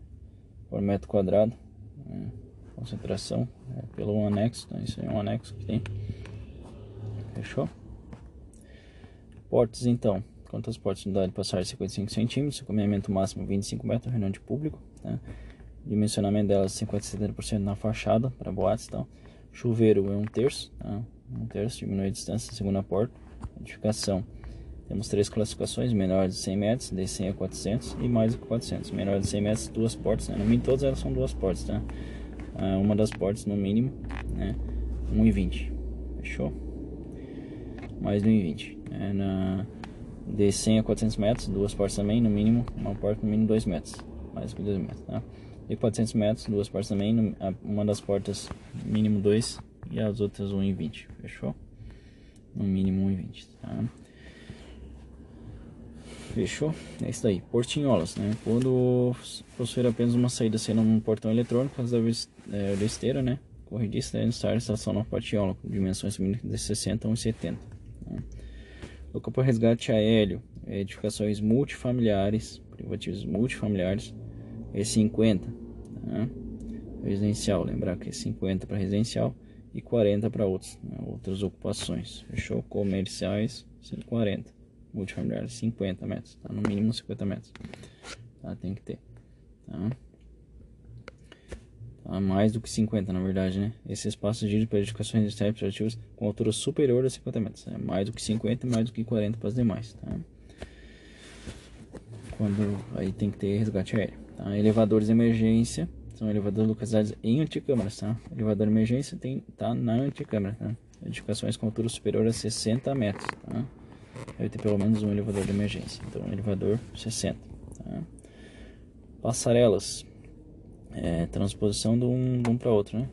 S1: Por metro quadrado, né? concentração é pelo anexo, então isso é um anexo que tem. Fechou? Portas então, quantas portas unidade passar 55 centímetros, caminhamento máximo 25 metros, reunião de público, tá? Dimensionamento delas 50 70% na fachada para boates, então chuveiro é um terço, tá? um terço, diminui a distância da segunda porta, edificação temos três classificações, menor de 100 metros, de 100 a 400 e mais que 400. Menor de 100 metros, duas portas, né? no mínimo todas elas são duas portas, tá? Ah, uma das portas no mínimo, né? 1,20, fechou? Mais de 1,20. É, na, de 100 a 400 metros, duas portas também, no mínimo, uma porta no mínimo 2 metros, mais do que 2 metros, tá? De 400 metros, duas portas também, uma das portas mínimo 2 e as outras 1,20, fechou? No mínimo 1,20, tá? Fechou? É isso daí. Portinholas, né? Quando possuir apenas uma saída sendo um portão eletrônico, as da é, esteira, né? Corrediça deve estar instalação na portinhola com dimensões de 60 a 1,70. Né? Local para resgate aéreo, edificações multifamiliares, privativos multifamiliares, é 50. Né? Residencial, lembrar que é 50 para residencial e 40 para outros, né? outras ocupações. Fechou? Comerciais, 140 multifamiliar 50 metros, tá? No mínimo 50 metros. Tá? Tem que ter. Tá? tá? Mais do que 50, na verdade, né? Esse espaço de para edificações administrativas com altura superior a 50 metros. É mais do que 50 e mais do que 40 para as demais, tá? Quando aí tem que ter resgate aéreo. Tá? Elevadores de emergência são elevadores localizados em anticâmaras, tá? Elevador de emergência tem tá na anticâmara, tá? Edificações com altura superior a 60 metros, tá? deve ter pelo menos um elevador de emergência. Então, elevador 60. Tá? Passarelas. É, transposição de um, um para outro, né?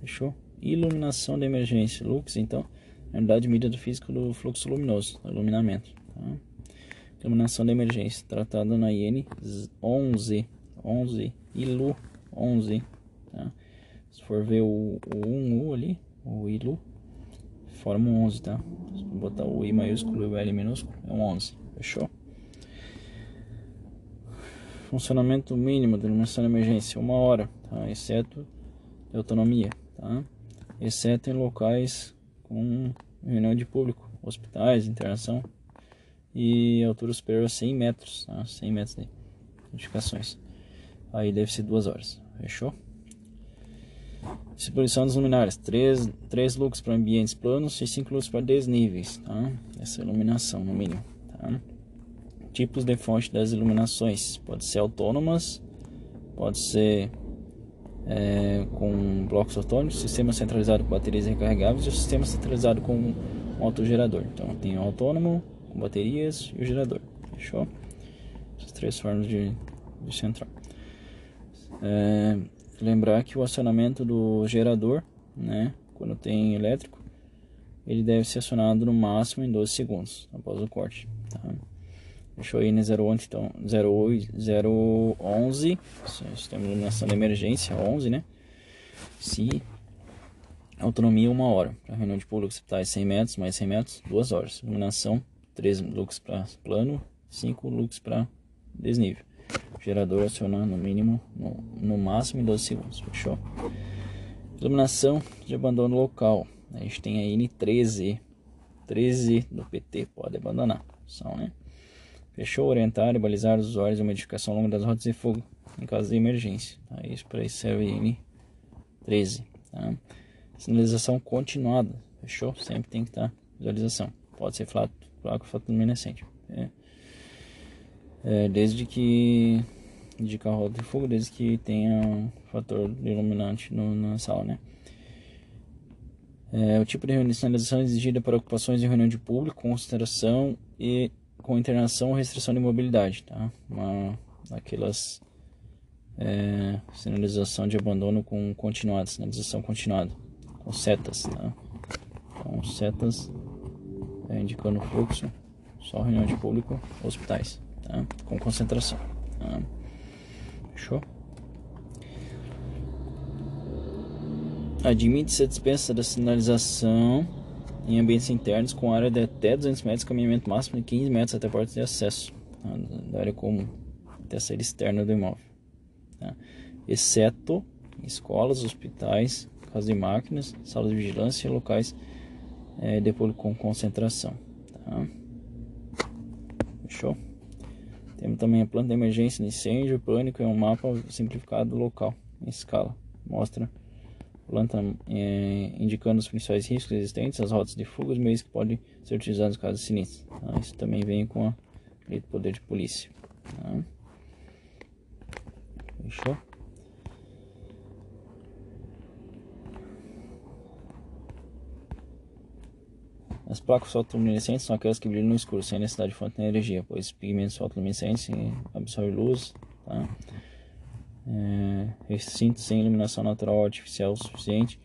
S1: Fechou? Iluminação de emergência. Lux, então, é a unidade de medida física do fluxo luminoso, iluminamento. Tá? Iluminação de emergência, tratado na IN 11, 11, ILU 11. Tá? Se for ver o, o 1U ali, o ILU, forma um 11, tá? Se botar o I maiúsculo e o L minúsculo, é um 11, fechou? Funcionamento mínimo de iluminação de emergência, uma hora, tá? Exceto de autonomia, tá? Exceto em locais com reunião de público, hospitais, internação e altura superior a 100 metros, tá? 100 metros de edificações. Aí deve ser duas horas, fechou? Distribuição das luminárias: 3, 3 lux para ambientes planos e 5 lux para desníveis. Tá? Essa é iluminação, no mínimo. Tá? Tipos de fonte das iluminações: pode ser autônomas, pode ser é, com blocos autônomos, sistema centralizado com baterias recarregáveis e o sistema centralizado com um autogerador. Então, tem autônomo, baterias e o gerador. Fechou? Essas três formas de, de central. É, lembrar que o acionamento do gerador, né, quando tem elétrico, ele deve ser acionado no máximo em 12 segundos após o corte. Tá? Deixou aí no 011, então 011, sistema de iluminação de emergência 11, né? Se autonomia uma hora para reunião de público hospitais 100 metros mais 100 metros, 2 horas. Iluminação 3 lux para plano, 5 lux para desnível gerador acionar no mínimo, no, no máximo em 12 segundos, fechou? Iluminação de abandono local, a gente tem a N13, 13 do PT, pode abandonar, são, né? Fechou? Orientar e balizar os usuários de modificação longa das rotas de fogo em caso de emergência, tá? Isso para isso serve a N13, tá? Sinalização continuada, fechou? Sempre tem que estar tá visualização, pode ser flaco, flaco fotoluminescente, é é, desde que de carro de fogo, desde que tenha um fator iluminante no, na sala, né? É, o tipo de sinalização exigida para ocupações em reunião de público, consideração e com internação ou restrição de mobilidade, tá? Uma daquelas é, sinalização de abandono com continuado, sinalização continuada, com setas, tá? Então, setas é, indicando fluxo, só reunião de público, hospitais tá? com concentração. Tá? Fechou? Admite-se a dispensa da sinalização em ambientes internos com área de até 200 metros, caminhamento máximo de 15 metros até a porta de acesso tá? da área comum, até a saída externa do imóvel. Tá? Exceto escolas, hospitais, casas de máquinas, salas de vigilância e locais é, de público com concentração. Tá? Fechou? Temos também a planta de emergência de incêndio, pânico é um mapa simplificado local em escala. Mostra planta é, indicando os principais riscos existentes, as rotas de fuga e os meios que podem ser utilizados caso sinistro. Tá? Isso também vem com do poder de polícia. Tá? Fechou? As placas fotoluminescentes são aquelas que brilham no escuro, sem necessidade de fonte de energia, pois pigmentos fotoluminescentes absorvem luz, tá? é, sem iluminação natural artificial suficiente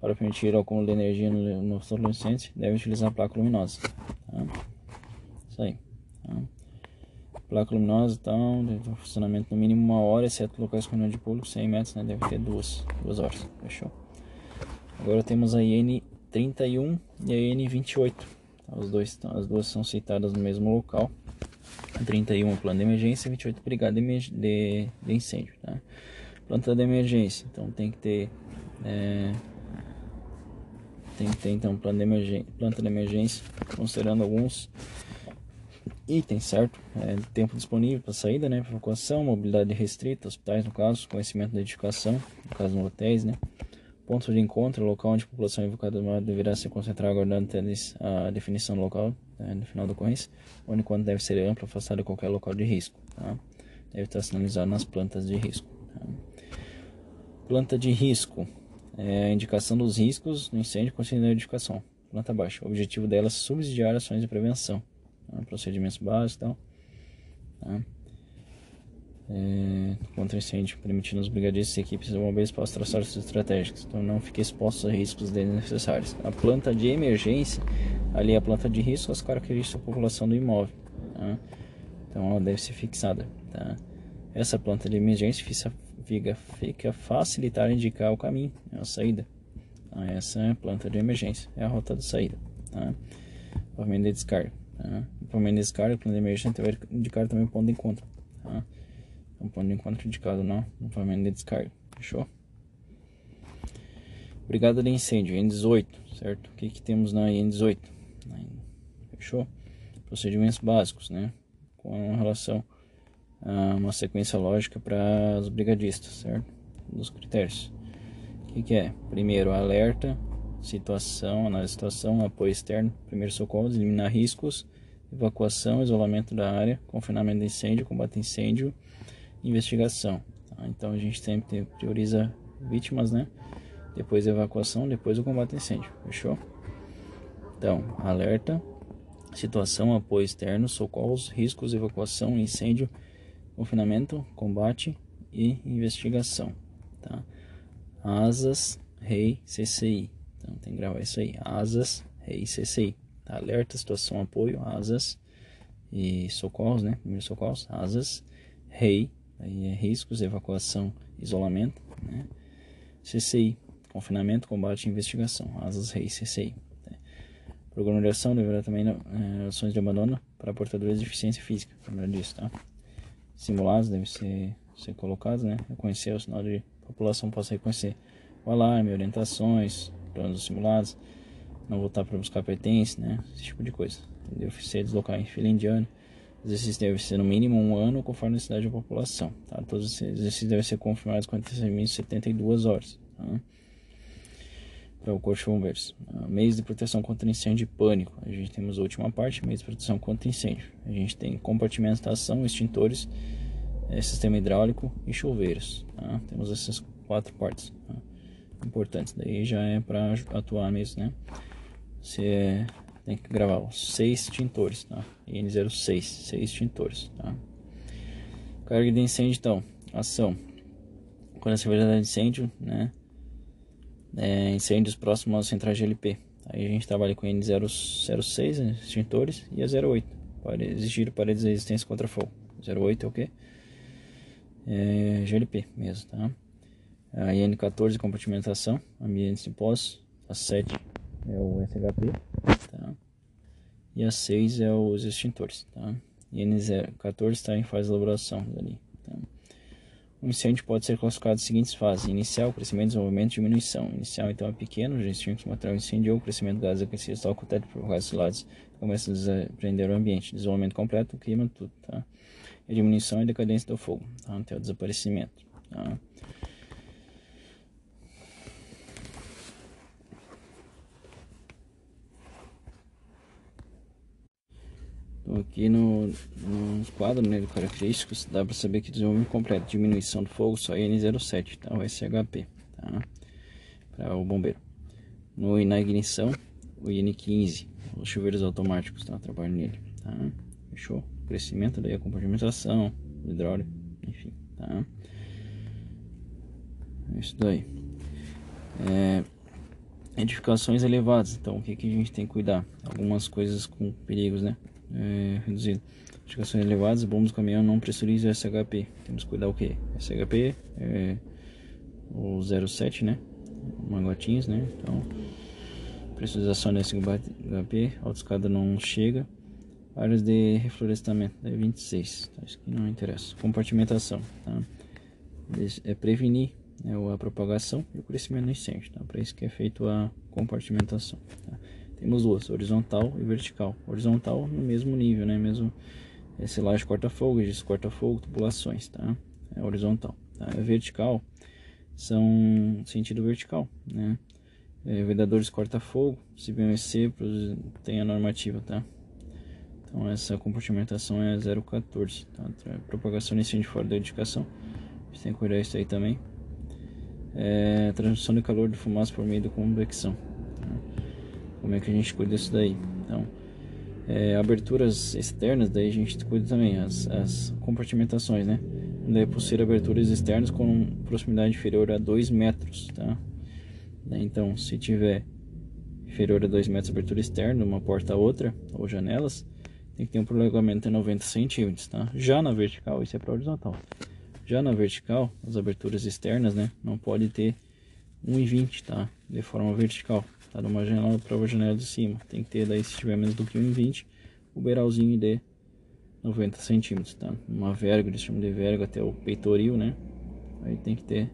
S1: para permitir o acúmulo de energia no, no fotoluminescente, deve utilizar a placa luminosa. Tá? Isso aí. Tá? Placa luminosa, então, funcionamento no mínimo uma hora, exceto locais com de público, 100 metros, né? Deve ter duas, duas horas. Fechou? Agora temos a IN 31 e a N28. Os dois, as duas são citadas no mesmo local. 31 plano de emergência, 28 brigada de, de, de incêndio. Tá? Planta de emergência, então tem que ter é, tem que ter então plano de emergência, planta de emergência, considerando alguns itens, certo? É, tempo disponível para saída, né? Evacuação, mobilidade restrita, hospitais no caso, conhecimento da edificação, no caso no hotéis, né? Ponto de encontro, local onde a população evocada deverá se concentrar aguardando a definição do local né, no final da ocorrência, onde quando deve ser amplo, afastado de qualquer local de risco. Tá? Deve estar sinalizado nas plantas de risco. Tá? Planta de risco é a indicação dos riscos no incêndio considerando a edificação. Planta baixa. O objetivo dela é subsidiar ações de prevenção, tá? procedimentos básicos e tal. Tá? É, contra incêndio, permitindo os brigadistas e equipes de bombeiros possam traçar os estratégicos, então não fique exposto a riscos desnecessários. A planta de emergência, ali é a planta de risco, as características da população do imóvel, tá? então ela deve ser fixada. Tá? Essa planta de emergência fica, fica facilitar indicar o caminho, né, a saída. Tá? Essa é a planta de emergência, é a rota de saída. Tá? Pavimento de descarga. Tá? O pavimento de descarga, o plano de emergência vai indicar também o ponto de encontro. Tá? De encontro indicado no pavimento de descarga. Fechou? Brigada de incêndio, N18, certo? O que, que temos na N18? Fechou? Procedimentos básicos, né? Com relação a uma sequência lógica para os brigadistas, certo? Dos critérios. O que, que é? Primeiro, alerta, situação, análise de situação, apoio externo, primeiro socorro, eliminar riscos, evacuação, isolamento da área, confinamento de incêndio, combate a incêndio, investigação. Tá? Então a gente sempre prioriza vítimas, né? Depois evacuação, depois o combate a incêndio. Fechou? Então, alerta, situação, apoio externo, socorros, riscos, evacuação, incêndio, confinamento, combate e investigação. Tá? Asas, rei, CCI. Então tem que gravar isso aí. Asas, rei, CCI. Tá? Alerta, situação, apoio, asas e socorros, né? Primeiros socorros, asas, rei, Aí é riscos, evacuação, isolamento, né? CCI, confinamento, combate e investigação, asas reis, CCI. Né? Programa de ação deverá também é, ações de abandono para portadores de deficiência física, lembra disso, tá? Simulados devem ser, ser colocados, né? Reconhecer o sinal de população possa reconhecer o alarme, orientações, planos simulados, não voltar para buscar pertences, né? Esse tipo de coisa. Deve ser deslocar em fila indiana os exercícios devem ser no mínimo um ano, conforme a necessidade da população. Tá? Todos os exercícios devem ser confirmados com antecedência de 72 horas. Tá? Para o Corpo de Bombeiros. Uh, meios de proteção contra incêndio e pânico. A gente temos a última parte, meios de proteção contra incêndio. A gente tem compartimentação, extintores, é, sistema hidráulico e chuveiros. Tá? Temos essas quatro partes tá? importantes. Daí já é para atuar mesmo, né? Se é tem que gravar os seis extintores, tá? IN06, seis extintores, tá? Carga de incêndio, então, ação. Quando a severidade de incêndio, né? É, incêndios próximos às centrais GLP. Aí a gente trabalha com N006, né, extintores, e a 08. Para exigir paredes de resistência contra fogo. 08 é o que? É GLP mesmo, tá? A IN14, compartimentação, ambientes de pós. A 7 é o SHP, tá? E a 6 é os extintores, tá? E N014 está em fase de elaboração ali, tá? um incêndio pode ser classificado em seguintes fases: inicial, crescimento, desenvolvimento, diminuição. Inicial, então, é pequeno, já extingue o material incendiou, crescimento de gases aquecidos, tal com o teto gases lados começa a desprender o ambiente. Desenvolvimento completo, o clima, tudo, tá? E diminuição e decadência do fogo, tá? até o desaparecimento, tá? Então aqui no, nos quadros né, de características dá para saber que desenvolvimento completo, diminuição do fogo só N07, tá? o SHP, tá? para o bombeiro. No, na ignição, o IN15, os chuveiros automáticos, tá? trabalho nele, tá? Fechou? Crescimento daí a compartimentação, hidráulico, enfim, tá? É isso daí. É, edificações elevadas, então o que, que a gente tem que cuidar? Algumas coisas com perigos, né? É, reduzido. Notificações elevadas, bombas do caminhão não pressurizam SHP. Temos que cuidar o que? SHP, é, o 07, né? Mangotinhos, né? Então, pressurização desse SHP, autoescada não chega. Áreas de reflorestamento, é 26, tá? isso aqui não interessa. Compartimentação, tá? É prevenir né, a propagação e o crescimento do incêndio, tá? Para isso que é feito a compartimentação, tá? Temos duas, horizontal e vertical. Horizontal no mesmo nível, né? Mesmo é, selagem corta-fogo, giz corta-fogo, tubulações, tá? É horizontal. Tá? É vertical são sentido vertical, né? É, vedadores corta-fogo, CBMC tem a normativa, tá? Então essa compartimentação é 014, tá? Propagação de fora da edificação, a gente tem que cuidar isso aí também. É, transmissão de calor de fumaça por meio da convecção. Como é que a gente cuida disso daí. Então, é, aberturas externas, daí a gente cuida também, as, as compartimentações, né? Daí possui aberturas externas com proximidade inferior a 2 metros, tá? Então, se tiver inferior a 2 metros abertura externa, uma porta a outra, ou janelas, tem que ter um prolongamento de 90 centímetros, tá? Já na vertical, isso é para horizontal. Já na vertical, as aberturas externas, né, não pode ter 1,20, tá? De forma vertical. Tá de uma janela para a janela de cima. Tem que ter daí, se tiver menos do que 1,20, o beiralzinho de 90 centímetros, tá? Uma verga, eles chamam de verga até o peitoril, né? Aí tem que ter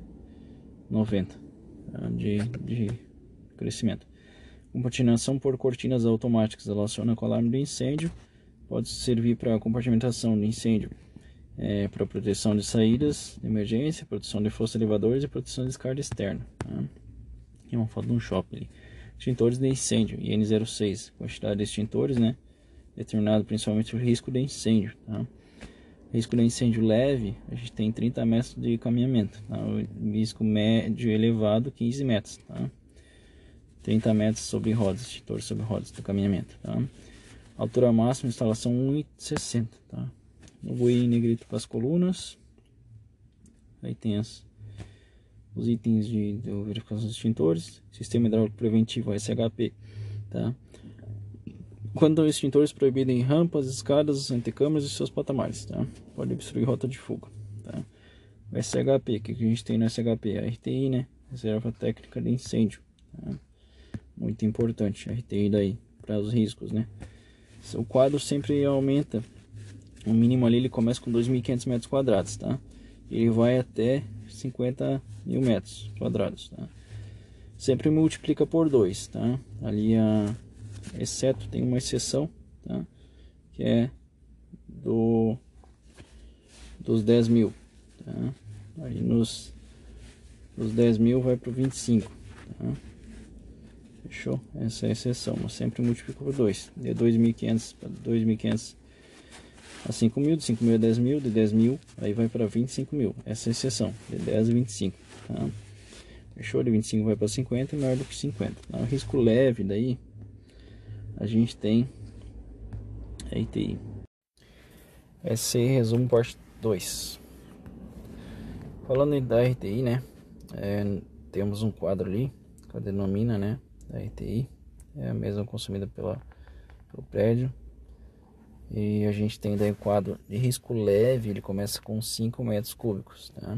S1: 90 tá? de, de crescimento. Compartimentação por cortinas automáticas relaciona com alarme de incêndio. Pode servir para compartimentação de incêndio, é, para proteção de saídas de emergência, proteção de força elevadores e proteção de descarga externa. Tá? Uma foto de um shopping ali. Extintores de incêndio, IN06, quantidade de extintores, né? Determinado principalmente o risco de incêndio, tá? Risco de incêndio leve, a gente tem 30 metros de caminhamento, tá? O risco médio elevado, 15 metros, tá? 30 metros sobre rodas, extintor sobre rodas do caminhamento, tá? Altura máxima, instalação 1,60, tá? Eu vou ir em negrito para as colunas. Aí tem as os itens de, de verificação dos extintores, sistema hidráulico preventivo SHP, tá? Quando extintores proibidos em rampas, escadas, antecâmaras e seus patamares, tá? Pode obstruir rota de fuga, tá? O SHP, o que a gente tem no SHP? A RTI, né? Reserva Técnica de Incêndio, tá? Muito importante, a RTI daí, para os riscos, né? O quadro sempre aumenta, o mínimo ali ele começa com 2.500 metros quadrados, tá? Ele vai até 50 mil metros quadrados, tá? Sempre multiplica por 2, tá? Ali, a, exceto, tem uma exceção, tá? Que é do, dos 10 mil, tá? Aí nos, nos 10 mil vai para o 25, tá? Fechou? Essa é a exceção, mas sempre multiplica por 2. De 2.500 para 2.500 a 5 mil, de 5 mil a 10 mil, de 10 mil, aí vai para 25 mil. Essa é a exceção, de 10 a 25. Tá? Fechou? De 25 vai para 50 e maior do que 50. Tá? O risco leve daí, a gente tem a ITI. Esse resumo parte 2. Falando da RTI, né? É, temos um quadro ali, que denomina, né? Da RTI. É a mesma consumida pela, pelo prédio. E a gente tem daí o quadro de risco leve, ele começa com 5 metros cúbicos, tá?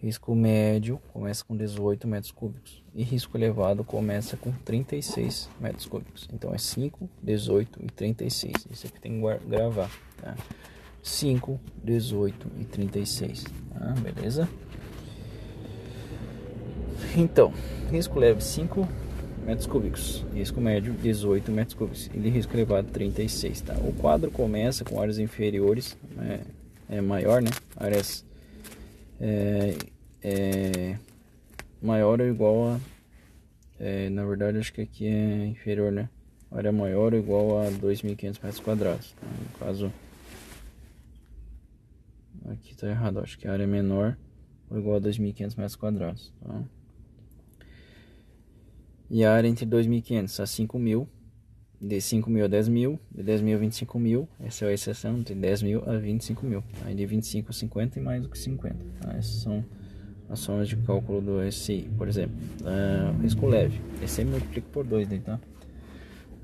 S1: Risco médio começa com 18 metros cúbicos. E risco elevado começa com 36 metros cúbicos. Então é 5, 18 e 36. Isso aqui tem que gravar, tá? 5, 18 e 36. Tá? Beleza? Então, risco leve 5 metros cúbicos, risco médio 18 metros cúbicos e de risco elevado 36. Tá? O quadro começa com áreas inferiores, é, é maior, né? Áreas é, é maior ou igual a. É, na verdade, acho que aqui é inferior, né? Área maior ou igual a 2.500 metros quadrados. Tá? No caso, aqui tá errado, acho que a área é menor ou igual a 2.500 metros quadrados. Tá? E a área entre 2.500 a 5.000, de 5.000 a 10.000, de 10.000 a 25.000, essa é a exceção, de 10.000 a 25.000. Aí de 25 a 50 e mais do que 50. Tá? Essas são as formas de cálculo do SI, por exemplo. Uh, risco leve, esse aí multiplica por 2, né, tá?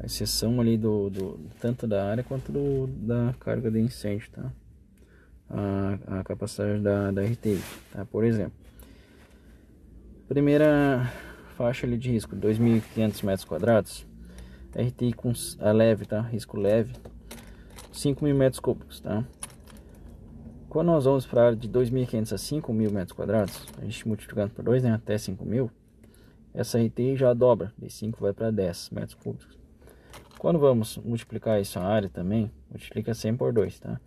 S1: A exceção ali do, do, tanto da área quanto do, da carga de incêndio, tá? A, a capacidade da, da RTI, tá? Por exemplo, primeira faixa ali de risco, 2.500 metros quadrados, RTI com a leve, tá? Risco leve, 5.000 metros cúbicos, tá? Quando nós vamos para a área de 2.500 a 5.000 metros quadrados, a gente multiplicando por 2, né, até 5.000, essa RT já dobra, de 5 vai para 10 metros cúbicos. Quando vamos multiplicar isso a área também, multiplica sempre por 2, tá?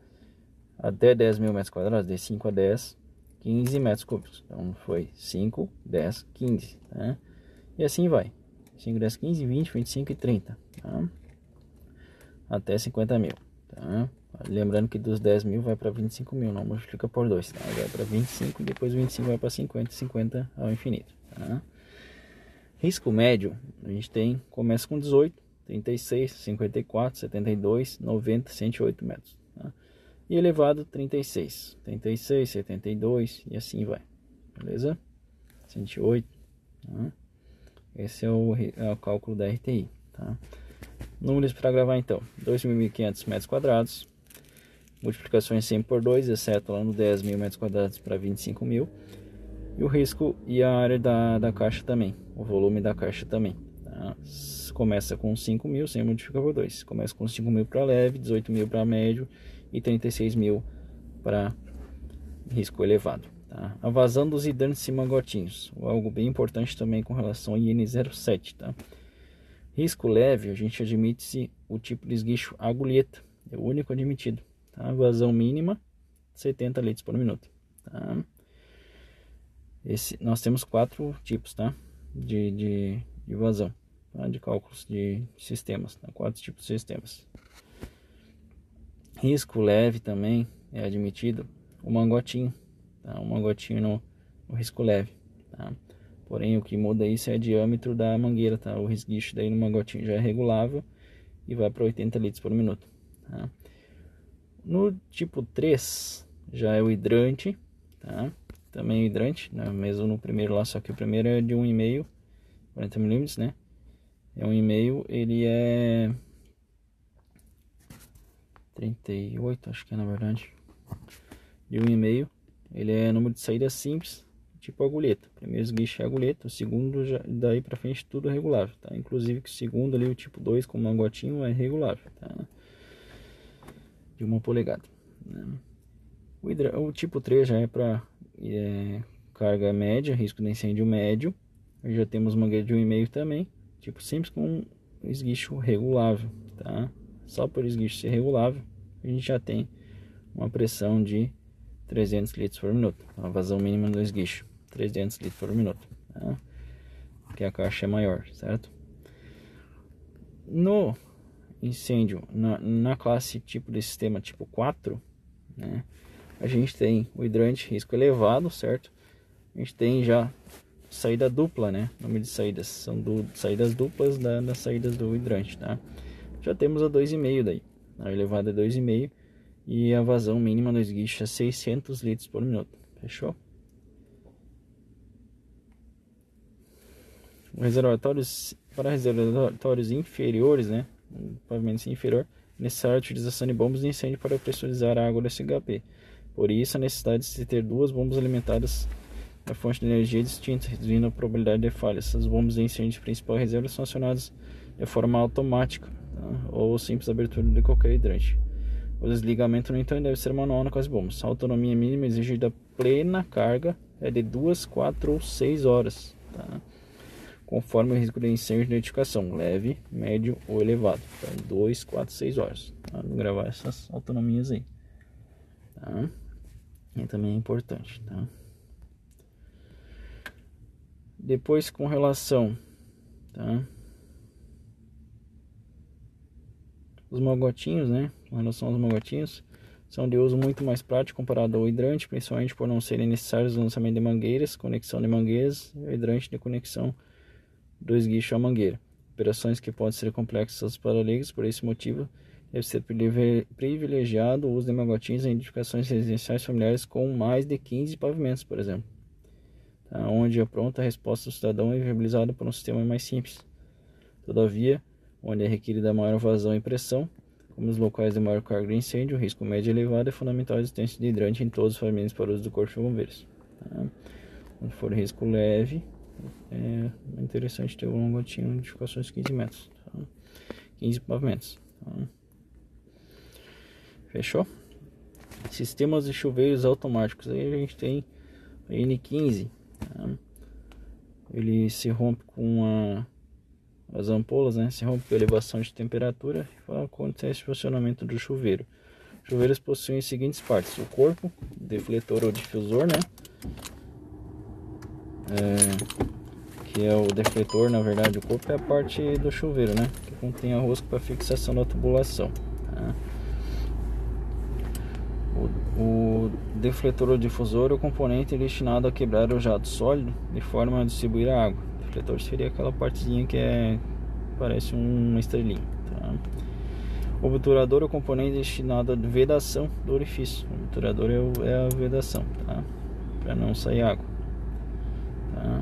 S1: Até 10 mil metros quadrados, de 5 a 10, 15 metros cúbicos. Então foi 5, 10, 15, tá? E assim vai. 5, 10, 15, 20, 25 e 30, tá? Até 50 mil, tá? Lembrando que dos 10 mil vai para 25 mil, não multiplica por 2, tá? Vai para 25 e depois 25 vai para 50 50 ao infinito, tá? Risco médio, a gente tem, começa com 18, 36, 54, 72, 90, 108 metros. Tá? E elevado 36, 36, 72 e assim vai, beleza? 108, tá? Esse é o, é o cálculo da RTI, tá? Números para gravar então, 2.500 metros quadrados, multiplicações 100 por 2, exceto lá no 10 mil metros quadrados para 25 mil. E o risco e a área da, da caixa também, o volume da caixa também. Tá? Começa com 5 mil, sem multiplicar por 2. Começa com 5 mil para leve, 18 mil para médio e 36 mil para risco elevado. Tá? A vazão dos hidrantes e mangotinhos, algo bem importante também com relação ao IN07. Tá? Risco leve, a gente admite-se o tipo de esguicho agulheta, é o único admitido. Tá? Vazão mínima 70 litros por minuto. Tá? Esse, nós temos quatro tipos tá? de, de, de vazão, tá? de cálculos de sistemas, tá? quatro tipos de sistemas. Risco leve também é admitido o mangotinho, tá? o mangotinho no, no risco leve. Tá? Porém, o que muda isso é o diâmetro da mangueira, tá? o resguicho daí no mangotinho já é regulável e vai para 80 litros por minuto. Tá? No tipo 3 já é o hidrante, tá? Também o hidrante, né? mesmo no primeiro lá, só que o primeiro é de 1,5, 40 milímetros, né? É 1,5, ele é 38, acho que é na verdade. De 1,5, ele é número de saída simples, tipo agulheta. Primeiro esguicho é agulheta, o segundo já, daí para frente tudo é regulável, tá? Inclusive que o segundo ali, o tipo 2 com mangotinho é regulável, tá? de uma polegada. Né? O, hidra... o, tipo 3 já é para é, carga média, risco de incêndio médio. Já temos mangueira de 1,5 também, tipo simples com esguicho regulável, tá? Só por esguicho ser regulável, a gente já tem uma pressão de 300 litros por minuto, a vazão mínima do esguicho, 300 litros por minuto, tá? porque a caixa é maior, certo? No incêndio na, na classe tipo de sistema tipo 4, né, a gente tem o hidrante risco elevado, certo? A gente tem já saída dupla, né? Nome de saídas, são du saídas duplas da, das saídas do hidrante, tá? Já temos a 2,5 daí, a elevada é 2,5 e a vazão mínima no esguicho é 600 litros por minuto, fechou? Reservatórios, para reservatórios inferiores, né? pavimento inferior, necessária a utilização de bombas de incêndio para pressurizar a água do SHP. Por isso, a necessidade de ter duas bombas alimentadas a fonte de energia distinta, reduzindo a probabilidade de falha. Essas bombas de incêndio de principal reserva são acionadas de forma automática tá? ou simples abertura de qualquer hidrante. O desligamento, no entanto, deve ser manual nas bombas. A autonomia mínima exigida plena carga é de 2, 4 ou 6 horas, tá? conforme o risco de incêndio de identificação, leve, médio ou elevado. Então, 2, 4, 6 horas. Tá? Vou gravar essas autonomias aí. Tá? E também é importante. Tá? Depois, com relação tá? Os magotinhos, né? Com relação aos magotinhos, são de uso muito mais prático comparado ao hidrante, principalmente por não serem necessários o lançamento de mangueiras, conexão de mangueiras e hidrante de conexão do esguicho à mangueira. Operações que podem ser complexas para leigos, por esse motivo, deve ser privilegiado o uso de magotinhos em edificações residenciais familiares com mais de 15 pavimentos, por exemplo, tá? onde a pronta resposta do cidadão é viabilizada por um sistema mais simples. Todavia, onde é requerida maior vazão e pressão, nos locais de maior carga de incêndio, o risco médio elevado é fundamental a existência de hidrante em todos os pavimentos para uso do Corpo de Bombeiros. Tá? Quando for risco leve, é interessante ter um gotinho de edificações 15 metros, tá? 15 pavimentos. Tá? Fechou? Sistemas de chuveiros automáticos. Aí a gente tem a N15. Tá? Ele se rompe com a as ampolas, né, se rompe a elevação de temperatura e acontece o funcionamento do chuveiro. Chuveiros possuem as seguintes partes: o corpo, defletor ou difusor, né, é, que é o defletor, na verdade, o corpo é a parte do chuveiro, né, que contém a rosca para fixação da tubulação. Tá? O, o defletor ou difusor é o componente destinado a quebrar o jato sólido de forma a distribuir a água refletor seria aquela partezinha que é parece uma estrelinha. Tá? O obturador é o componente destinado à vedação do orifício. O obturador é, o, é a vedação, tá? para não sair água. Tá?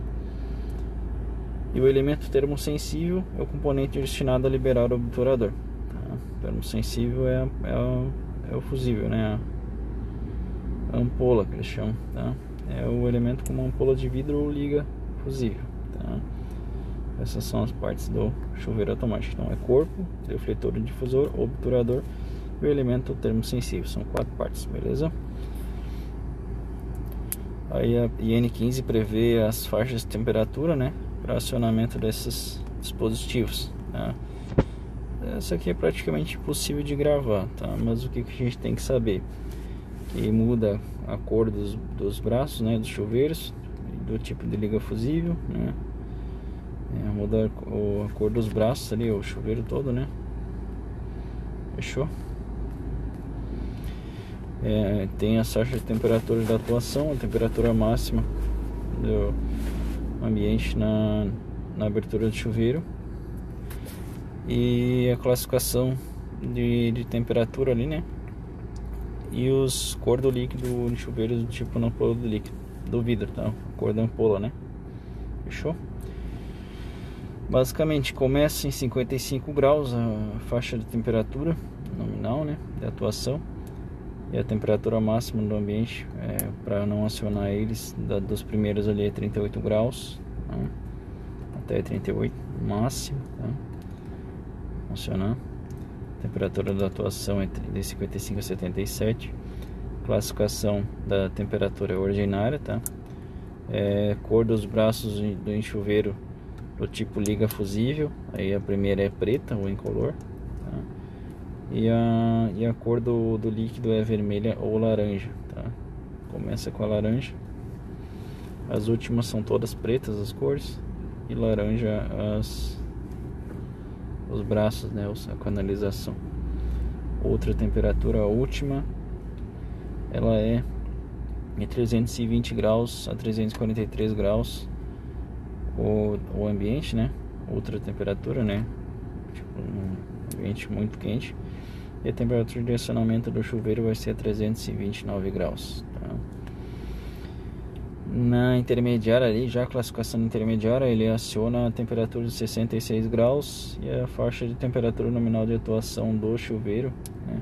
S1: E o elemento termosensível é o componente destinado a liberar o obturador. Tá? Termosensível é, é, é o fusível, né? A ampola que eles chamam. Tá? É o elemento com uma ampola de vidro ou liga fusível. Tá? Essas são as partes do chuveiro automático. Então é corpo, defletor e difusor, obturador e o elemento termosensível. São quatro partes, beleza? Aí a IN15 prevê as faixas de temperatura, né, para acionamento desses dispositivos. Tá? Essa aqui é praticamente impossível de gravar, tá? Mas o que, que a gente tem que saber? Que muda a cor dos, dos braços, né, dos chuveiros, do tipo de liga fusível, né? É, mudar a cor dos braços ali, o chuveiro todo, né? Fechou? É, tem a taxa de temperatura da atuação, a temperatura máxima do ambiente na, na abertura do chuveiro e a classificação de, de temperatura ali, né? E os cor do líquido no chuveiro do tipo na ampola do líquido, do vidro, tá? Cor da ampola, né? Fechou? Basicamente começa em 55 graus a faixa de temperatura nominal né, de atuação e a temperatura máxima do ambiente é, para não acionar eles da, dos primeiros ali é 38 graus né, até 38 máximo tá? funcionar temperatura da atuação é de 55 a 77 classificação da temperatura ordinária tá é, cor dos braços do enxuveiro do tipo liga fusível. Aí a primeira é preta ou incolor. Tá? E, a, e a cor do, do líquido é vermelha ou laranja. Tá? Começa com a laranja. As últimas são todas pretas as cores. E laranja as, os braços, né? a canalização. Outra temperatura, a última, ela é de 320 graus a 343 graus o, o ambiente, né? Outra temperatura, né? Tipo, um ambiente muito quente. E a temperatura de acionamento do chuveiro vai ser 329 graus. Tá? Na intermediária ali, já a classificação intermediária, ele aciona a temperatura de 66 graus e a faixa de temperatura nominal de atuação do chuveiro, né?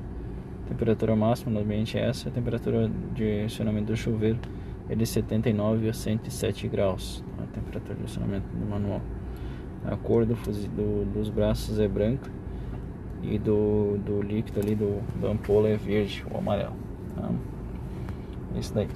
S1: Temperatura máxima no ambiente é essa, a temperatura de acionamento do chuveiro é de 79 a 107 graus temperatura de acionamento do manual. A cor do, do, dos braços é branca E do, do líquido ali do, do ampola é verde, o amarelo. Tá? Esse daí.